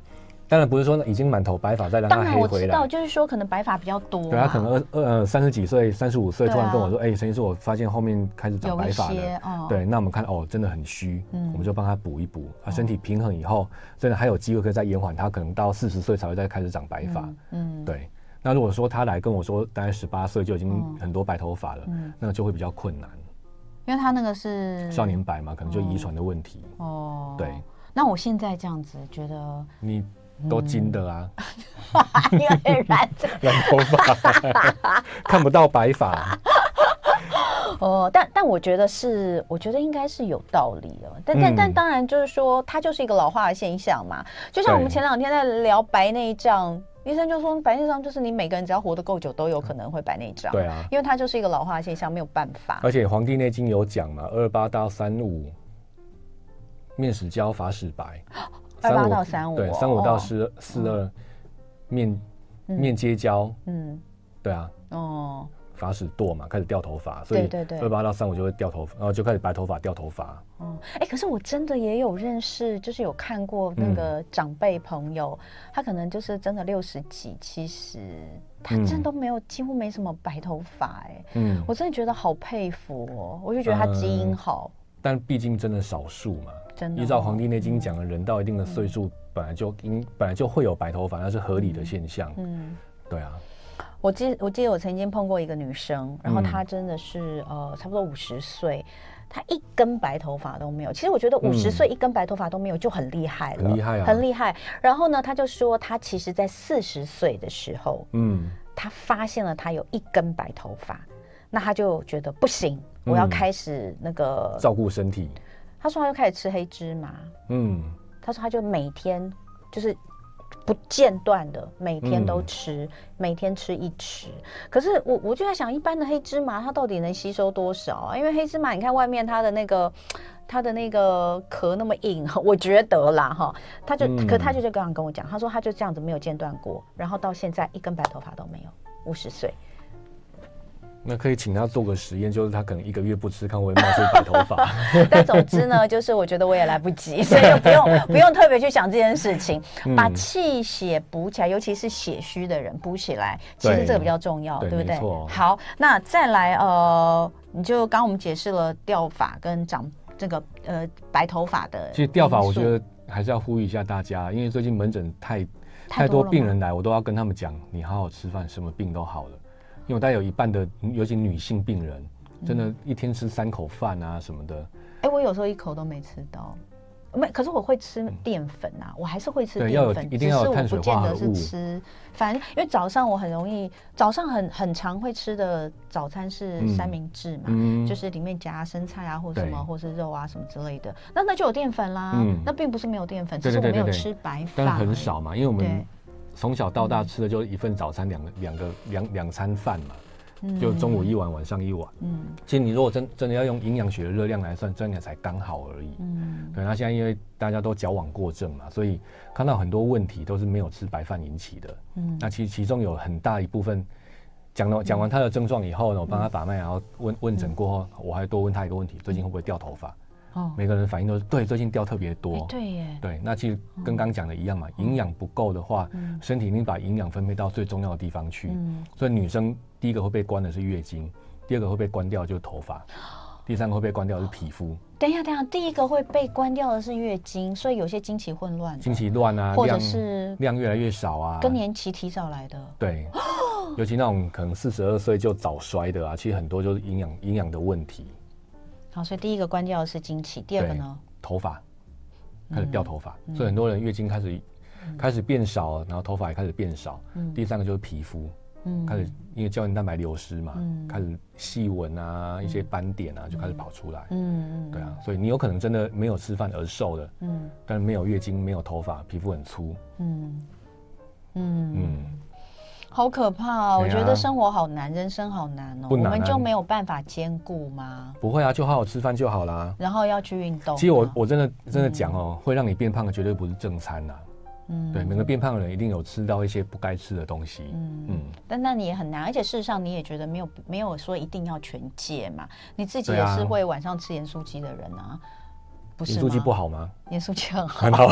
当然不是说已经满头白发再让他黑回来。当然我知道，就是说可能白发比较多。对，他可能二二呃三十几岁、三十五岁突然跟我说：“哎，陈医师，我发现后面开始长白发了。”对，那我们看哦，真的很虚，我们就帮他补一补，他身体平衡以后，真的还有机会可以再延缓，他可能到四十岁才会再开始长白发。嗯，对。那如果说他来跟我说，大概十八岁就已经很多白头发了，那就会比较困难，因为他那个是少年白嘛，可能就遗传的问题。哦，对。那我现在这样子觉得你。都金的啊，因为染染头发，看不到白发。[laughs] 哦，但但我觉得是，我觉得应该是有道理哦。但但但当然就是说，它就是一个老化的现象嘛。就像我们前两天在聊白内障，对医生就说白内障就是你每个人只要活得够久，都有可能会白内障。对啊，因为它就是一个老化的现象，没有办法。而且《黄帝内经》有讲嘛，二八到三五，面始焦，发始白。[laughs] 二八到三五，对，三五到四四二，面面接交，嗯，对啊，哦，发始堕嘛，开始掉头发，所以对对对，二八到三五就会掉头发，然后就开始白头发掉头发。哦，哎，可是我真的也有认识，就是有看过那个长辈朋友，他可能就是真的六十几、七十，他真的都没有，几乎没什么白头发，哎，嗯，我真的觉得好佩服哦，我就觉得他基因好，但毕竟真的少数嘛。真的依照《黄帝内经》讲的，人到一定的岁数，本来就应本来就会有白头发，那是合理的现象。嗯，对啊。我记我记得我曾经碰过一个女生，然后她真的是呃差不多五十岁，她一根白头发都没有。其实我觉得五十岁一根白头发都没有就很厉害了，很厉害啊，很厉害。然后呢，她就说她其实在四十岁的时候，嗯，她发现了她有一根白头发，那她就觉得不行，我要开始那个照顾身体。他说他就开始吃黑芝麻，嗯，他说他就每天就是不间断的每天都吃，嗯、每天吃一匙。可是我我就在想，一般的黑芝麻它到底能吸收多少啊？因为黑芝麻，你看外面它的那个它的那个壳那么硬，[laughs] 我觉得啦哈，他就、嗯、可他就就刚刚跟我讲，他说他就这样子没有间断过，然后到现在一根白头发都没有，五十岁。那可以请他做个实验，就是他可能一个月不吃，看会冒出白头发。[laughs] 但总之呢，就是我觉得我也来不及，[laughs] 所以就不用不用特别去想这件事情。嗯、把气血补起来，尤其是血虚的人补起来，其实这个比较重要，对，对不对？好，那再来呃，你就刚刚我们解释了掉发跟长这个呃白头发的。其实掉发，我觉得还是要呼吁一下大家，因为最近门诊太太多病人来，我都要跟他们讲，你好好吃饭，什么病都好了。因为我大概有一半的，尤其女性病人，真的，一天吃三口饭啊什么的。哎、我有时候一口都没吃到，没。可是我会吃淀粉啊，嗯、我还是会吃淀粉。一定要有碳水化合物。我不见得是吃，反正因为早上我很容易，早上很很常会吃的早餐是三明治嘛，嗯、就是里面夹生菜啊，或什么，或是肉啊什么之类的。那那就有淀粉啦。嗯、那并不是没有淀粉，只是我没有吃白饭。但很少嘛，因为我们。从小到大吃的就一份早餐，两个两个两两餐饭嘛，就中午一碗，晚上一碗。嗯，其实你如果真真的要用营养学的热量来算，真的才刚好而已。嗯，对。那现在因为大家都矫枉过正嘛，所以看到很多问题都是没有吃白饭引起的。嗯，那其实其中有很大一部分，讲了讲完他的症状以后呢，我帮他把脉，然后问问诊过后，我还多问他一个问题：最近会不会掉头发？哦，每个人反应都是对，最近掉特别多。欸、对耶，对，那其实跟刚讲的一样嘛，营养、嗯、不够的话，嗯、身体已经把营养分配到最重要的地方去。嗯，所以女生第一个会被关的是月经，第二个会被关掉就是头发，[gasps] 第三个会被关掉的是皮肤。等一下，等一下，第一个会被关掉的是月经，所以有些经期混乱，经期乱啊，或者是量，量越来越少啊，更年期提早来的。对，[gasps] 尤其那种可能四十二岁就早衰的啊，其实很多就是营养营养的问题。好，所以第一个关掉的是经期，第二个呢？头发开始掉头发，嗯、所以很多人月经开始、嗯、开始变少，然后头发也开始变少。嗯、第三个就是皮肤，嗯、开始因为胶原蛋白流失嘛，嗯、开始细纹啊，一些斑点啊就开始跑出来。嗯，对啊，所以你有可能真的没有吃饭而瘦的，嗯，但是没有月经，没有头发，皮肤很粗。嗯嗯。嗯好可怕哦！我觉得生活好难，人生好难哦。我们就没有办法兼顾吗？不会啊，就好好吃饭就好啦。然后要去运动。其实我我真的真的讲哦，会让你变胖的绝对不是正餐呐。嗯，对，每个变胖的人一定有吃到一些不该吃的东西。嗯嗯。但那你也很难，而且事实上你也觉得没有没有说一定要全戒嘛？你自己也是会晚上吃盐酥鸡的人啊。不是盐酥鸡不好吗？盐酥鸡很好，很好。[laughs]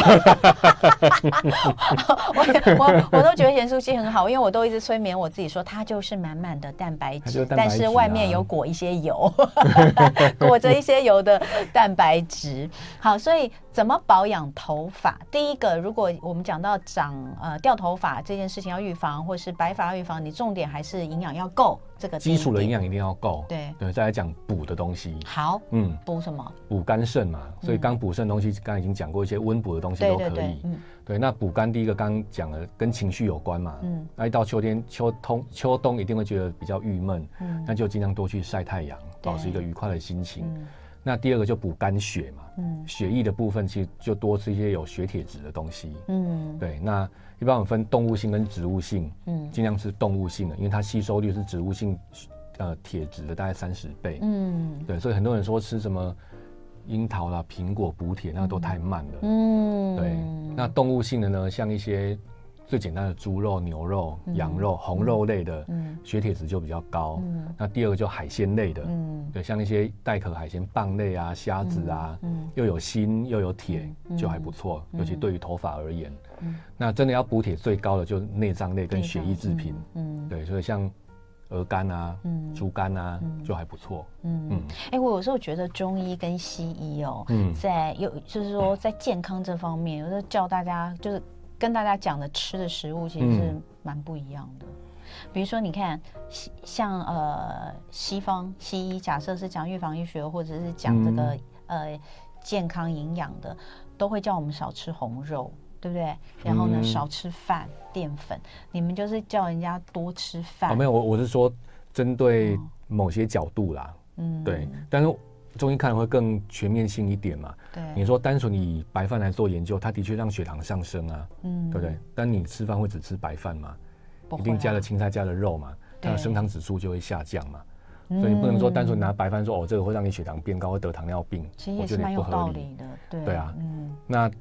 我我我都觉得盐酥鸡很好，因为我都一直催眠我自己说，它就是满满的蛋白质，但是外面有裹一些油，[laughs] 裹着一些油的蛋白质。好，所以怎么保养头发？第一个，如果我们讲到长呃掉头发这件事情要预防，或是白发要预防，你重点还是营养要够。这个基础的营养一定要够，对对，再来讲补的东西。好，嗯，补什么？补肝肾嘛，所以刚补肾的东西，刚刚已经讲过一些温补的东西都可以。嗯，对，那补肝第一个刚刚讲了，跟情绪有关嘛。嗯，那一到秋天、秋冬、秋冬一定会觉得比较郁闷，嗯，那就尽量多去晒太阳，保持一个愉快的心情。那第二个就补肝血嘛，嗯，血液的部分其实就多吃一些有血铁质的东西。嗯，对，那。一般我们分动物性跟植物性，嗯，尽量吃动物性的，因为它吸收率是植物性，呃，铁质的大概三十倍，嗯，对，所以很多人说吃什么樱桃啦、苹果补铁，那个都太慢了，嗯，对，那动物性的呢，像一些。最简单的猪肉、牛肉、羊肉、红肉类的，血铁值就比较高。那第二个就海鲜类的，对，像一些带壳海鲜、蚌类啊、虾子啊，又有锌又有铁，就还不错。尤其对于头发而言，那真的要补铁最高的就是内脏类跟血液制品。嗯，对，所以像鹅肝啊、嗯。猪肝啊，就还不错。嗯。嗯，哎，我有时候觉得中医跟西医哦，在有就是说在健康这方面，有时候叫大家就是。跟大家讲的吃的食物其实是蛮不一样的，嗯、比如说你看，像呃西方西医，假设是讲预防医学或者是讲这个、嗯、呃健康营养的，都会叫我们少吃红肉，对不对？然后呢，嗯、少吃饭淀粉，你们就是叫人家多吃饭。哦，没有，我我是说针对某些角度啦，嗯，对，但是。中医看会更全面性一点嘛。对，你说单纯以白饭来做研究，它的确让血糖上升啊，嗯，对不对？但你吃饭会只吃白饭吗？啊、一定加了青菜，加了肉嘛，它的升糖指数就会下降嘛。所以不能说单纯拿白饭说哦，这个会让你血糖变高，会得糖尿病。其实也是蛮有道理的，对对啊，嗯。那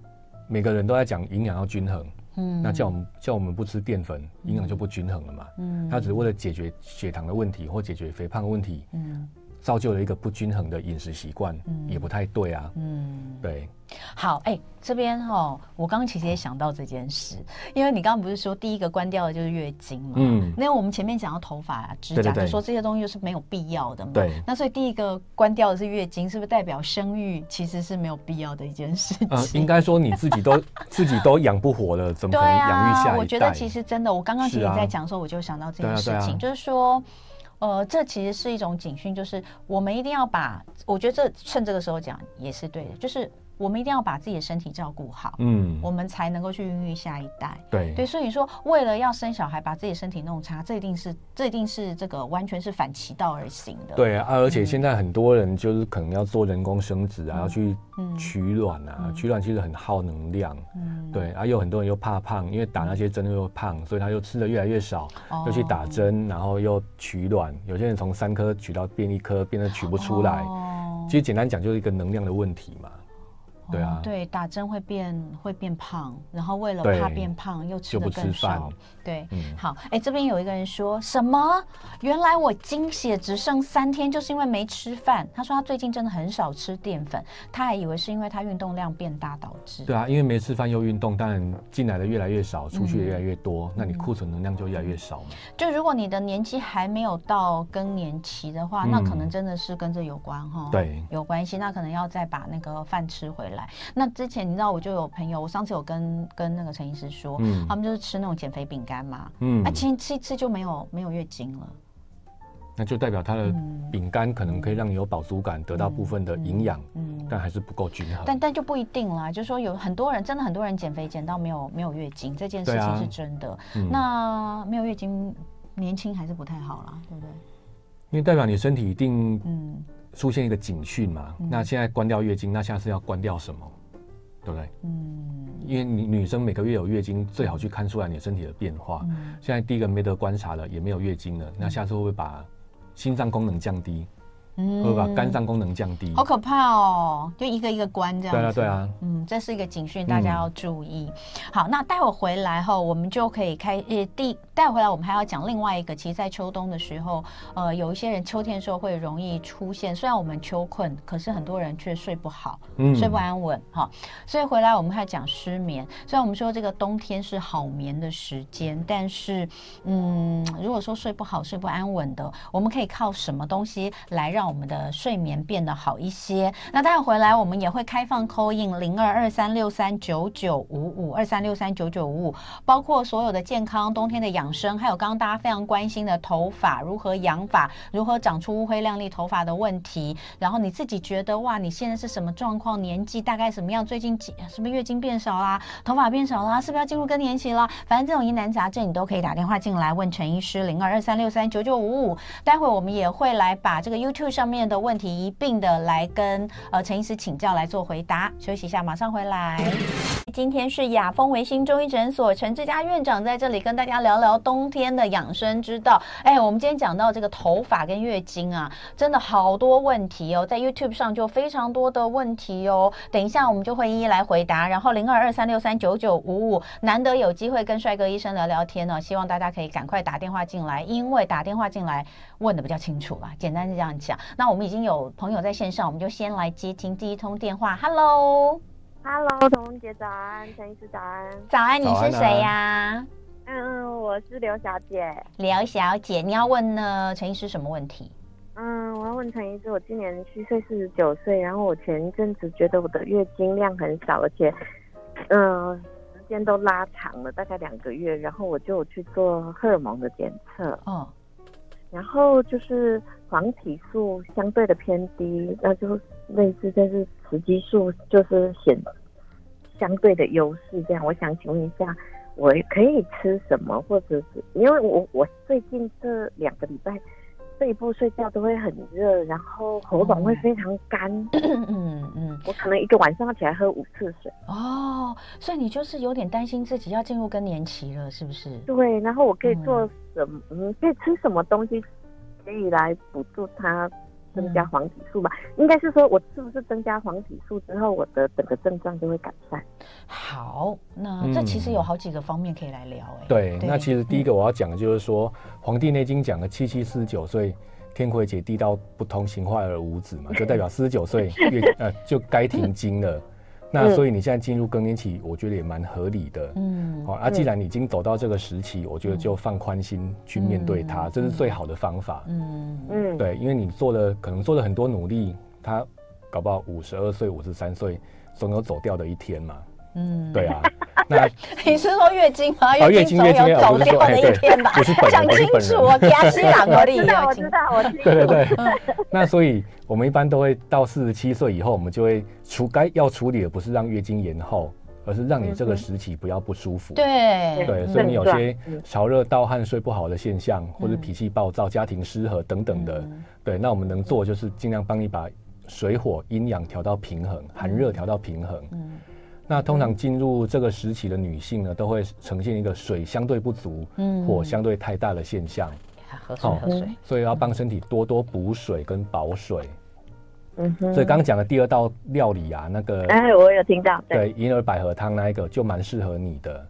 每个人都在讲营养要均衡，嗯，那叫我们叫我们不吃淀粉，营养就不均衡了嘛，嗯。他只是为了解决血糖的问题或解决肥胖的问题，嗯。造就了一个不均衡的饮食习惯，嗯，也不太对啊。嗯，对。好，哎、欸，这边哦，我刚刚其实也想到这件事，因为你刚刚不是说第一个关掉的就是月经嘛？嗯。那我们前面讲到头发、啊、指甲，就说这些东西是没有必要的嘛。对。那所以第一个关掉的是月经，是不是代表生育其实是没有必要的一件事情？呃，应该说你自己都 [laughs] 自己都养不活了，怎么可能养育下一代？对啊，我觉得其实真的，我刚刚其实在讲的时候，我就想到这件事情，啊啊、就是说。呃，这其实是一种警讯，就是我们一定要把，我觉得这趁这个时候讲也是对的，就是。我们一定要把自己的身体照顾好，嗯，我们才能够去孕育下一代。对对，所以你说为了要生小孩，把自己的身体弄差，这一定是这一定是这个完全是反其道而行的。对啊，而且现在很多人就是可能要做人工生殖啊，嗯、要去取卵啊，嗯、取卵其实很耗能量。嗯，对，啊，有很多人又怕胖，因为打那些针又胖，所以他又吃的越来越少，哦、又去打针，然后又取卵。有些人从三颗取到变一颗，变得取不出来。哦、其实简单讲，就是一个能量的问题嘛。对啊，对，打针会变会变胖，然后为了怕变胖又吃的更少。对，好，哎，这边有一个人说什么？原来我经血只剩三天，就是因为没吃饭。他说他最近真的很少吃淀粉，他还以为是因为他运动量变大导致。对啊，因为没吃饭又运动，当然进来的越来越少，出去也越来越多，那你库存能量就越来越少嘛。就如果你的年纪还没有到更年期的话，那可能真的是跟这有关哈。对，有关系，那可能要再把那个饭吃回来。那之前你知道，我就有朋友，我上次有跟跟那个陈医师说，嗯、他们就是吃那种减肥饼干嘛，嗯，啊，吃吃一吃就没有没有月经了，那就代表他的饼干可能可以让你有饱足感，嗯、得到部分的营养，嗯，嗯但还是不够均衡。但但就不一定啦，就是说有很多人真的很多人减肥减到没有没有月经，这件事情是真的。啊嗯、那没有月经，年轻还是不太好啦，对不对？因为代表你身体一定嗯出现一个警讯嘛，嗯、那现在关掉月经，那下次要关掉什么？对不对？嗯，因为女女生每个月有月经，最好去看出来你身体的变化。嗯，现在第一个没得观察了，也没有月经了，那下次会不会把心脏功能降低？嗯，会把肝脏功能降低，好可怕哦！就一个一个关这样子。对啊，对啊。嗯，这是一个警讯，大家要注意。嗯、好，那待会回来后，我们就可以开呃，第待会回来我们还要讲另外一个。其实，在秋冬的时候，呃，有一些人秋天的时候会容易出现，虽然我们秋困，可是很多人却睡不好，嗯，睡不安稳。哈，所以回来我们还讲失眠。虽然我们说这个冬天是好眠的时间，但是，嗯，如果说睡不好、睡不安稳的，我们可以靠什么东西来让让我们的睡眠变得好一些。那待会回来，我们也会开放 call in 零二二三六三九九五五二三六三九九五五，包括所有的健康、冬天的养生，还有刚刚大家非常关心的头发如何养发、如何长出乌黑亮丽头发的问题。然后你自己觉得哇，你现在是什么状况？年纪大概什么样？最近几什么月经变少啦？头发变少啦？是不是要进入更年期了？反正这种疑难杂症，你都可以打电话进来问陈医师零二二三六三九九五五。待会我们也会来把这个 YouTube。上面的问题一并的来跟呃陈医师请教来做回答，休息一下，马上回来。今天是雅风维新中医诊所陈志佳院长在这里跟大家聊聊冬天的养生之道。哎，我们今天讲到这个头发跟月经啊，真的好多问题哦，在 YouTube 上就非常多的问题哦。等一下我们就会一一来回答。然后零二二三六三九九五五，难得有机会跟帅哥医生聊聊天呢，希望大家可以赶快打电话进来，因为打电话进来问的比较清楚吧。简单是这样讲。那我们已经有朋友在线上，我们就先来接听第一通电话。Hello，Hello，童文杰早安，陈医师早安。早安，你是谁呀、啊？嗯，我是刘小姐。刘小姐，你要问呢陈医师什么问题？嗯，我要问陈医师，我今年虚岁四十九岁，然后我前一阵子觉得我的月经量很少，而且嗯、呃、时间都拉长了，大概两个月，然后我就去做荷尔蒙的检测。哦。然后就是黄体素相对的偏低，那就类似就是雌激素就是显相对的优势。这样，我想请问一下，我可以吃什么，或者是因为我我最近这两个礼拜背部睡觉都会很热，然后喉咙会非常干。嗯嗯嗯，我可能一个晚上要起来喝五次水。哦，所以你就是有点担心自己要进入更年期了，是不是？对，然后我可以做什么？嗯，可以吃什么东西可以来辅助它？增加黄体素吧，应该是说，我是不是增加黄体素之后，我的整个症状就会改善？好，那这其实有好几个方面可以来聊哎、欸。对，那其实第一个我要讲的就是说，《黄帝内经》讲的七七四十九岁，天魁解，地道不通，形坏而无子嘛，就代表四十九岁月 [laughs] 呃就该停经了。那所以你现在进入更年期，我觉得也蛮合理的。嗯，好，啊，既然你已经走到这个时期，我觉得就放宽心去面对它，这是最好的方法。嗯嗯，对，因为你做了可能做了很多努力，他搞不好五十二岁、五十三岁总有走掉的一天嘛。嗯，对啊。[laughs] 那你是说月经吗？月经总有走掉的一天吧？讲清楚，我给他吸氧而已。我知道，我知道，我知道。对对对。那所以，我们一般都会到四十七岁以后，我们就会处该要处理的不是让月经延后，而是让你这个时期不要不舒服。对对，所以你有些潮热、盗汗、睡不好的现象，或者脾气暴躁、家庭失和等等的，对，那我们能做就是尽量帮你把水火阴阳调到平衡，寒热调到平衡。嗯。那通常进入这个时期的女性呢，都会呈现一个水相对不足，嗯，火相对太大的现象。喝水，喝水。所以要帮身体多多补水跟保水。嗯哼。所以刚刚讲的第二道料理啊，那个，哎，我有听到。对，银耳百合汤那一个就蛮适合你的。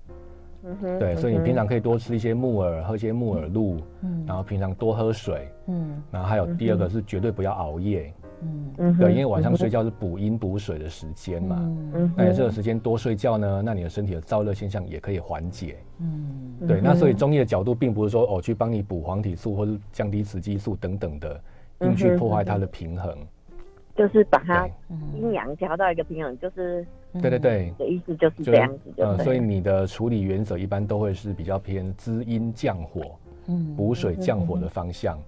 嗯哼。对，所以你平常可以多吃一些木耳，喝一些木耳露。嗯。然后平常多喝水。嗯。然后还有第二个是绝对不要熬夜。嗯，对，因为晚上睡觉是补阴补水的时间嘛，嗯，那你这个时间多睡觉呢，那你的身体的燥热现象也可以缓解，嗯，对，那所以中医的角度并不是说哦去帮你补黄体素或者降低雌激素等等的，硬去破坏它的平衡，就是把它阴阳调到一个平衡，就是对对对，的意思就是这样子，嗯，所以你的处理原则一般都会是比较偏滋阴降火，嗯，补水降火的方向。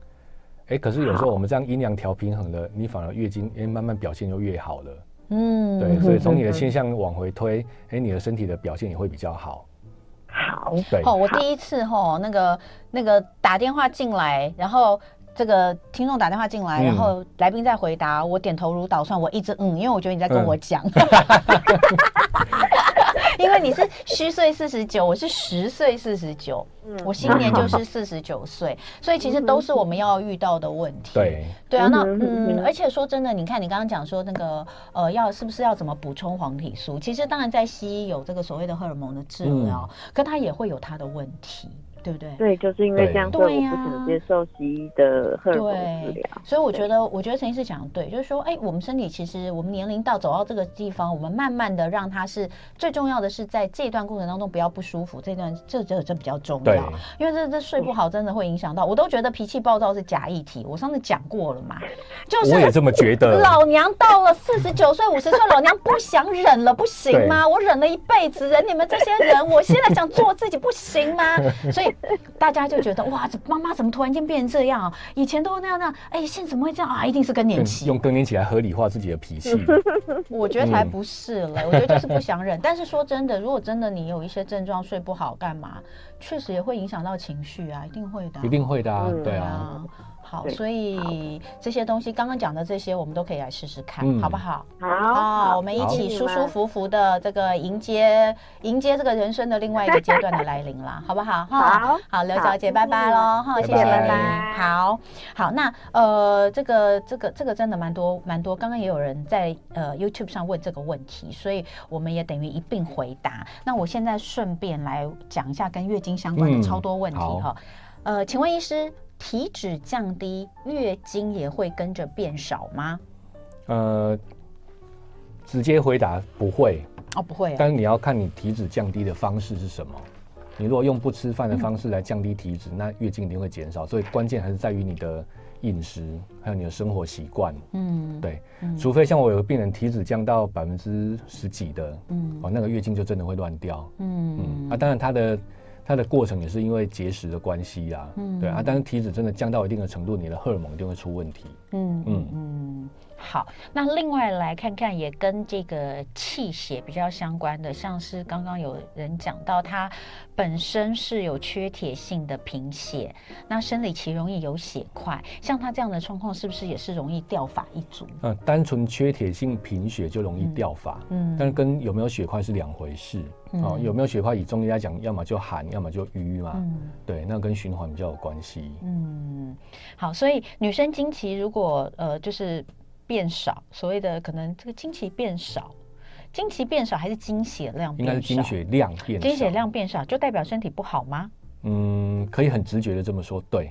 哎，可是有时候我们这样阴阳调平衡了，你反而月经哎慢慢表现就越好了。嗯，对，所以从你的倾向往回推，哎，你的身体的表现也会比较好。好，对。哦，我第一次哦那个那个打电话进来，然后这个听众打电话进来，然后来宾在回答，我点头如捣蒜，我一直嗯，因为我觉得你在跟我讲。[laughs] 因为你是虚岁四十九，我是实岁四十九，嗯，我新年就是 [laughs] 四十九岁，所以其实都是我们要遇到的问题。对，对啊，那嗯，而且说真的，你看你刚刚讲说那个呃，要是不是要怎么补充黄体素？其实当然在西医有这个所谓的荷尔蒙的治疗，可它也会有它的问题。对不对？对，就是因为这样，所以我不想接受西医的荷尔蒙治疗。所以我觉得，我觉得陈医师讲的对，就是说，哎，我们身体其实我们年龄到走到这个地方，我们慢慢的让它是最重要的是在这段过程当中不要不舒服，这段这这这比较重要。因为这这睡不好真的会影响到，我都觉得脾气暴躁是假议题。我上次讲过了嘛，就是我也这么觉得。老娘到了四十九岁、五十岁，老娘不想忍了，不行吗？我忍了一辈子，忍你们这些人，我现在想做自己，不行吗？所以。[laughs] 大家就觉得哇，这妈妈怎么突然间变成这样啊？以前都那样那样，哎，现在怎么会这样啊？一定是更年期，用更年期来合理化自己的脾气。[laughs] 我觉得才不是嘞，我觉得就是不想忍。但是说真的，如果真的你有一些症状，睡不好干嘛，确实也会影响到情绪啊，一定会的，一定会的啊，对啊。好，所以这些东西刚刚讲的这些，我们都可以来试试看，好不好？好，我们一起舒舒服服的这个迎接迎接这个人生的另外一个阶段的来临啦，[laughs] 好不好？好，好，刘小姐，拜拜喽，哈，谢谢你。好好，那呃，这个这个这个真的蛮多蛮多，刚刚也有人在呃 YouTube 上问这个问题，所以我们也等于一并回答。那我现在顺便来讲一下跟月经相关的超多问题哈。呃，请问医师。体脂降低，月经也会跟着变少吗？呃，直接回答不会哦，不会。但是你要看你体脂降低的方式是什么。你如果用不吃饭的方式来降低体脂，嗯、那月经一定会减少。所以关键还是在于你的饮食，还有你的生活习惯。嗯，对。嗯、除非像我有个病人体脂降到百分之十几的，嗯，哦，那个月经就真的会乱掉。嗯嗯啊，当然他的。它的过程也是因为节食的关系啊，嗯，对啊，但是体脂真的降到一定的程度，你的荷尔蒙一定会出问题。嗯嗯。嗯，好，那另外来看看，也跟这个气血比较相关的，像是刚刚有人讲到，他本身是有缺铁性的贫血，那生理期容易有血块，像他这样的状况，是不是也是容易掉发一族？嗯，单纯缺铁性贫血就容易掉发，嗯，但是跟有没有血块是两回事。哦，有没有血块？以中医来讲，要么就寒，要么就瘀嘛。嗯，对，那跟循环比较有关系。嗯，好，所以女生经期如果呃就是变少，所谓的可能这个经期变少，经期变少还是经血量变少？应该是经血量变少。经血量变少就代表身体不好吗？嗯，可以很直觉的这么说，对。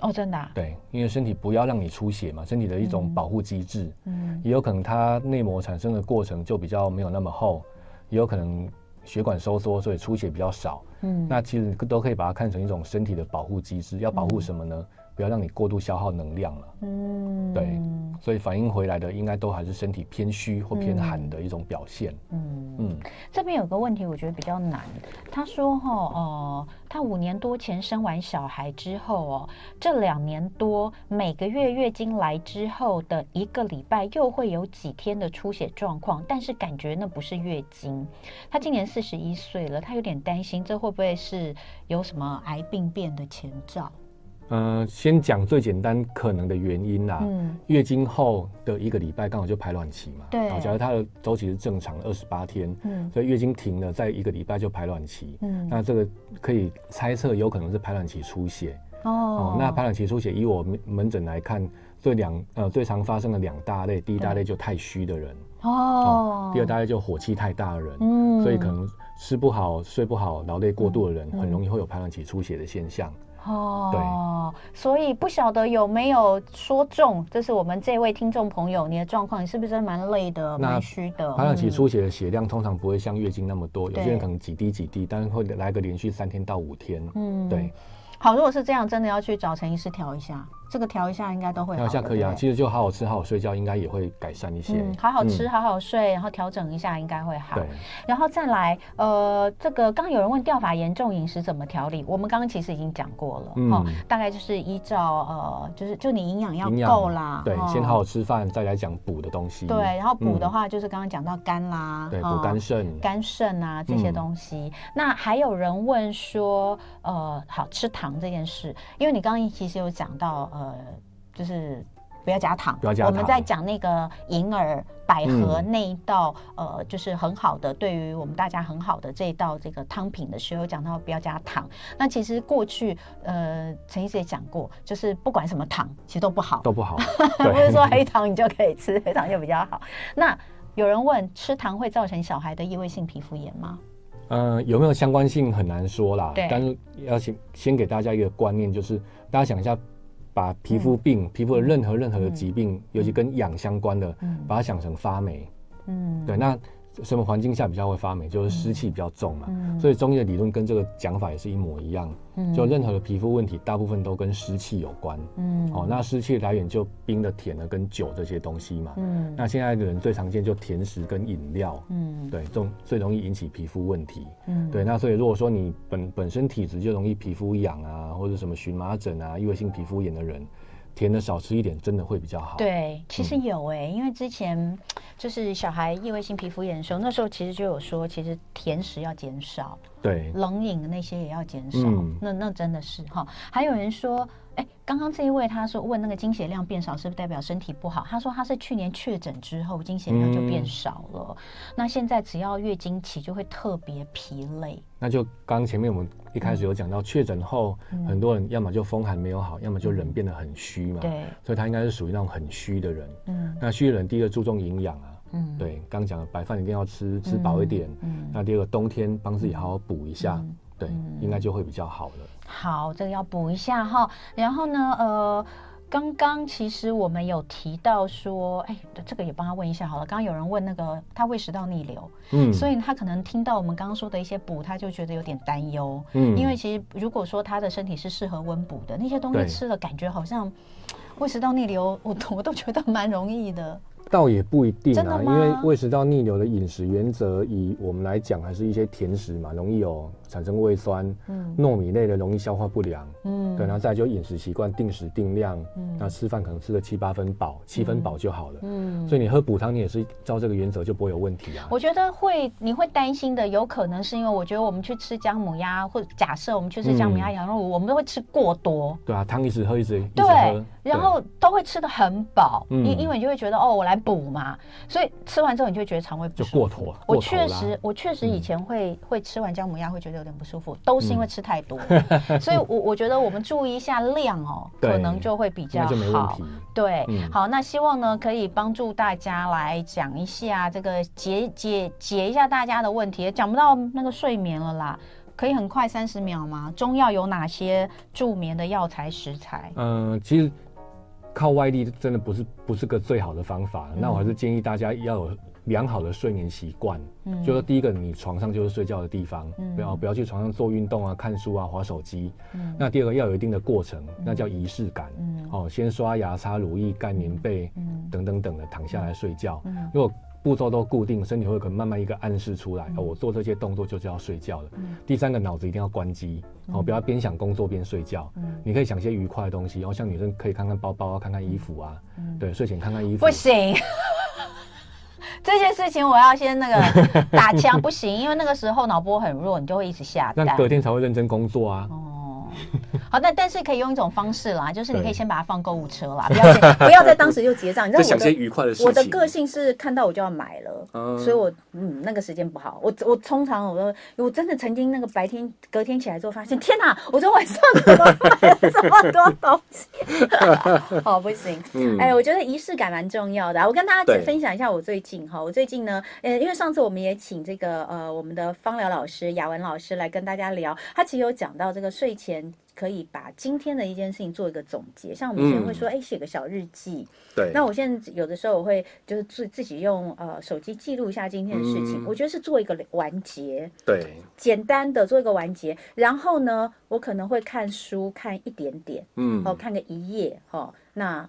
哦，真的、啊？对，因为身体不要让你出血嘛，身体的一种保护机制。嗯，也有可能它内膜产生的过程就比较没有那么厚。也有可能血管收缩，所以出血比较少。嗯，那其实都可以把它看成一种身体的保护机制。要保护什么呢？嗯不要让你过度消耗能量了。嗯，对，所以反应回来的应该都还是身体偏虚或偏寒的一种表现。嗯嗯，这边有个问题，我觉得比较难。他说哈，呃，他五年多前生完小孩之后哦，这两年多每个月月经来之后的一个礼拜又会有几天的出血状况，但是感觉那不是月经。他今年四十一岁了，他有点担心，这会不会是有什么癌病变的前兆？嗯、呃，先讲最简单可能的原因啦。嗯，月经后的一个礼拜刚好就排卵期嘛。对。假如它的周期是正常二十八天，嗯，所以月经停了，在一个礼拜就排卵期。嗯，那这个可以猜测有可能是排卵期出血。哦。哦，那排卵期出血，以我们门诊来看，最两呃最常发生的两大类，第一大类就太虚的人。哦，哦。第二大类就火气太大的人。嗯。所以可能吃不好、睡不好、劳累过度的人，很容易会有排卵期出血的现象。哦，所以不晓得有没有说中，这是我们这位听众朋友，你的状况，你是不是蛮累的、蛮虚的？排卵期出血的血量通常不会像月经那么多，嗯、有些人可能几滴几滴，但是会来个连续三天到五天。嗯，对。好，如果是这样，真的要去找陈医师调一下。这个调一下应该都会好。调一下可以啊，其实就好好吃、好好睡觉，应该也会改善一些。嗯，好好吃、好好睡，然后调整一下，应该会好。对，然后再来，呃，这个刚刚有人问掉法严重饮食怎么调理，我们刚刚其实已经讲过了，嗯，大概就是依照呃，就是就你营养要够啦，对，先好好吃饭，再来讲补的东西。对，然后补的话就是刚刚讲到肝啦，对，补肝肾、肝肾啊这些东西。那还有人问说，呃，好吃糖这件事，因为你刚刚其实有讲到，呃。呃，就是不要加糖。不要加糖。我们在讲那个银耳百合那一道，嗯、呃，就是很好的，对于我们大家很好的这一道这个汤品的时候，讲到不要加糖。那其实过去，呃，陈医师也讲过，就是不管什么糖，其实都不好，都不好。[laughs] 不是说黑糖你就可以吃，黑糖就比较好。那有人问，吃糖会造成小孩的异位性皮肤炎吗？嗯、呃，有没有相关性很难说啦。对。但是要先先给大家一个观念，就是大家想一下。把皮肤病、嗯、皮肤的任何任何的疾病，嗯、尤其跟痒相关的，嗯、把它想成发霉。嗯，对，那。什么环境下比较会发霉？就是湿气比较重嘛。嗯、所以中医的理论跟这个讲法也是一模一样。嗯，就任何的皮肤问题，大部分都跟湿气有关。嗯，哦，那湿气的来源就冰的、甜的跟酒这些东西嘛。嗯，那现在的人最常见就甜食跟饮料。嗯，对，这种最容易引起皮肤问题。嗯，对，那所以如果说你本本身体质就容易皮肤痒啊，或者什么荨麻疹啊、异位性皮肤炎的人。甜的少吃一点，真的会比较好。对，其实有哎、欸，嗯、因为之前就是小孩异位性皮肤炎的时候，那时候其实就有说，其实甜食要减少，对，冷饮那些也要减少。嗯、那那真的是哈。还有人说，哎，刚刚这一位他说问那个经血量变少是不是代表身体不好？他说他是去年确诊之后经血量就变少了，嗯、那现在只要月经期就会特别疲累。那就刚前面我们一开始有讲到，确诊后很多人要么就风寒没有好，要么就人变得很虚嘛。对，所以他应该是属于那种很虚的人。嗯，那虚的人第一个注重营养啊。嗯，对，刚讲的白饭一定要吃吃饱一点。嗯，那第二个冬天帮自己好好补一下，对，应该就会比较好了。好，这个要补一下哈。然后呢，呃。刚刚其实我们有提到说，哎，这个也帮他问一下好了。刚刚有人问那个他胃食道逆流，嗯，所以他可能听到我们刚刚说的一些补，他就觉得有点担忧，嗯，因为其实如果说他的身体是适合温补的，那些东西吃了感觉好像胃食道逆流，我我都觉得蛮容易的。倒也不一定啊，因为胃食道逆流的饮食原则，以我们来讲，还是一些甜食嘛，容易有产生胃酸，嗯，糯米类的容易消化不良，嗯，对，然后再就饮食习惯定时定量，嗯，那吃饭可能吃个七八分饱，七分饱就好了，嗯，所以你喝补汤，你也是照这个原则，就不会有问题啊。我觉得会，你会担心的，有可能是因为我觉得我们去吃姜母鸭，或者假设我们去吃姜母鸭、羊肉炉，我们都会吃过多，对啊，汤一直喝一直，对，然后都会吃的很饱，因因为你就会觉得哦，我来补嘛。所以吃完之后，你就会觉得肠胃不舒服。就过头。我确实，我确实以前会会吃完姜母鸭会觉得有点不舒服，都是因为吃太多。[laughs] 所以，我我觉得我们注意一下量哦，可能就会比较好。对，好，那希望呢可以帮助大家来讲一下这个解解解一下大家的问题。讲不到那个睡眠了啦，可以很快三十秒吗？中药有哪些助眠的药材食材？嗯，其实。靠外力真的不是不是个最好的方法，嗯、那我还是建议大家要有良好的睡眠习惯。嗯，就是第一个，你床上就是睡觉的地方，嗯、不要不要去床上做运动啊、看书啊、划手机。嗯，那第二个要有一定的过程，嗯、那叫仪式感。嗯，哦，先刷牙、擦乳液、盖棉被，嗯，等等等的躺下来睡觉。嗯，如果步骤都固定，身体会可能慢慢一个暗示出来，哦，我做这些动作就是要睡觉了。嗯，第三个，脑子一定要关机，哦，不要边想工作边睡觉。嗯，你可以想些愉快的东西，然后像女生可以看看包包啊，看看衣服啊。嗯，对，睡前看看衣服。不行，[laughs] 这件事情我要先那个打枪，不行，因为那个时候脑波很弱，你就会一直下单，那隔天才会认真工作啊。[laughs] 好，那但是可以用一种方式啦，就是你可以先把它放购物车啦，不要 [laughs] 不要在当时就结账。你知道我的想些愉快的事情。我的个性是看到我就要买了，嗯、所以我嗯那个时间不好。我我通常我都我真的曾经那个白天隔天起来之后发现，天哪！我昨天晚上怎么买了这么多东西？[laughs] 哦，不行，嗯、哎，我觉得仪式感蛮重要的。我跟大家分享一下我最近哈，我最近呢，呃，因为上次我们也请这个呃我们的芳疗老师雅文老师来跟大家聊，他其实有讲到这个睡前。可以把今天的一件事情做一个总结，像我们以前会说，哎、嗯，写个小日记。对。那我现在有的时候我会就是自自己用呃手机记录一下今天的事情，嗯、我觉得是做一个完结。对。简单的做一个完结，然后呢，我可能会看书看一点点，嗯，哦，看个一页，哦，那。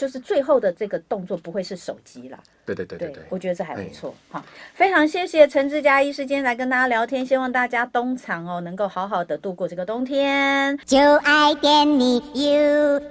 就是最后的这个动作不会是手机啦，对对对对，对我觉得这还不错，好，非常谢谢陈志佳医师今天来跟大家聊天，希望大家冬藏哦能够好好的度过这个冬天，就爱点你 UFO。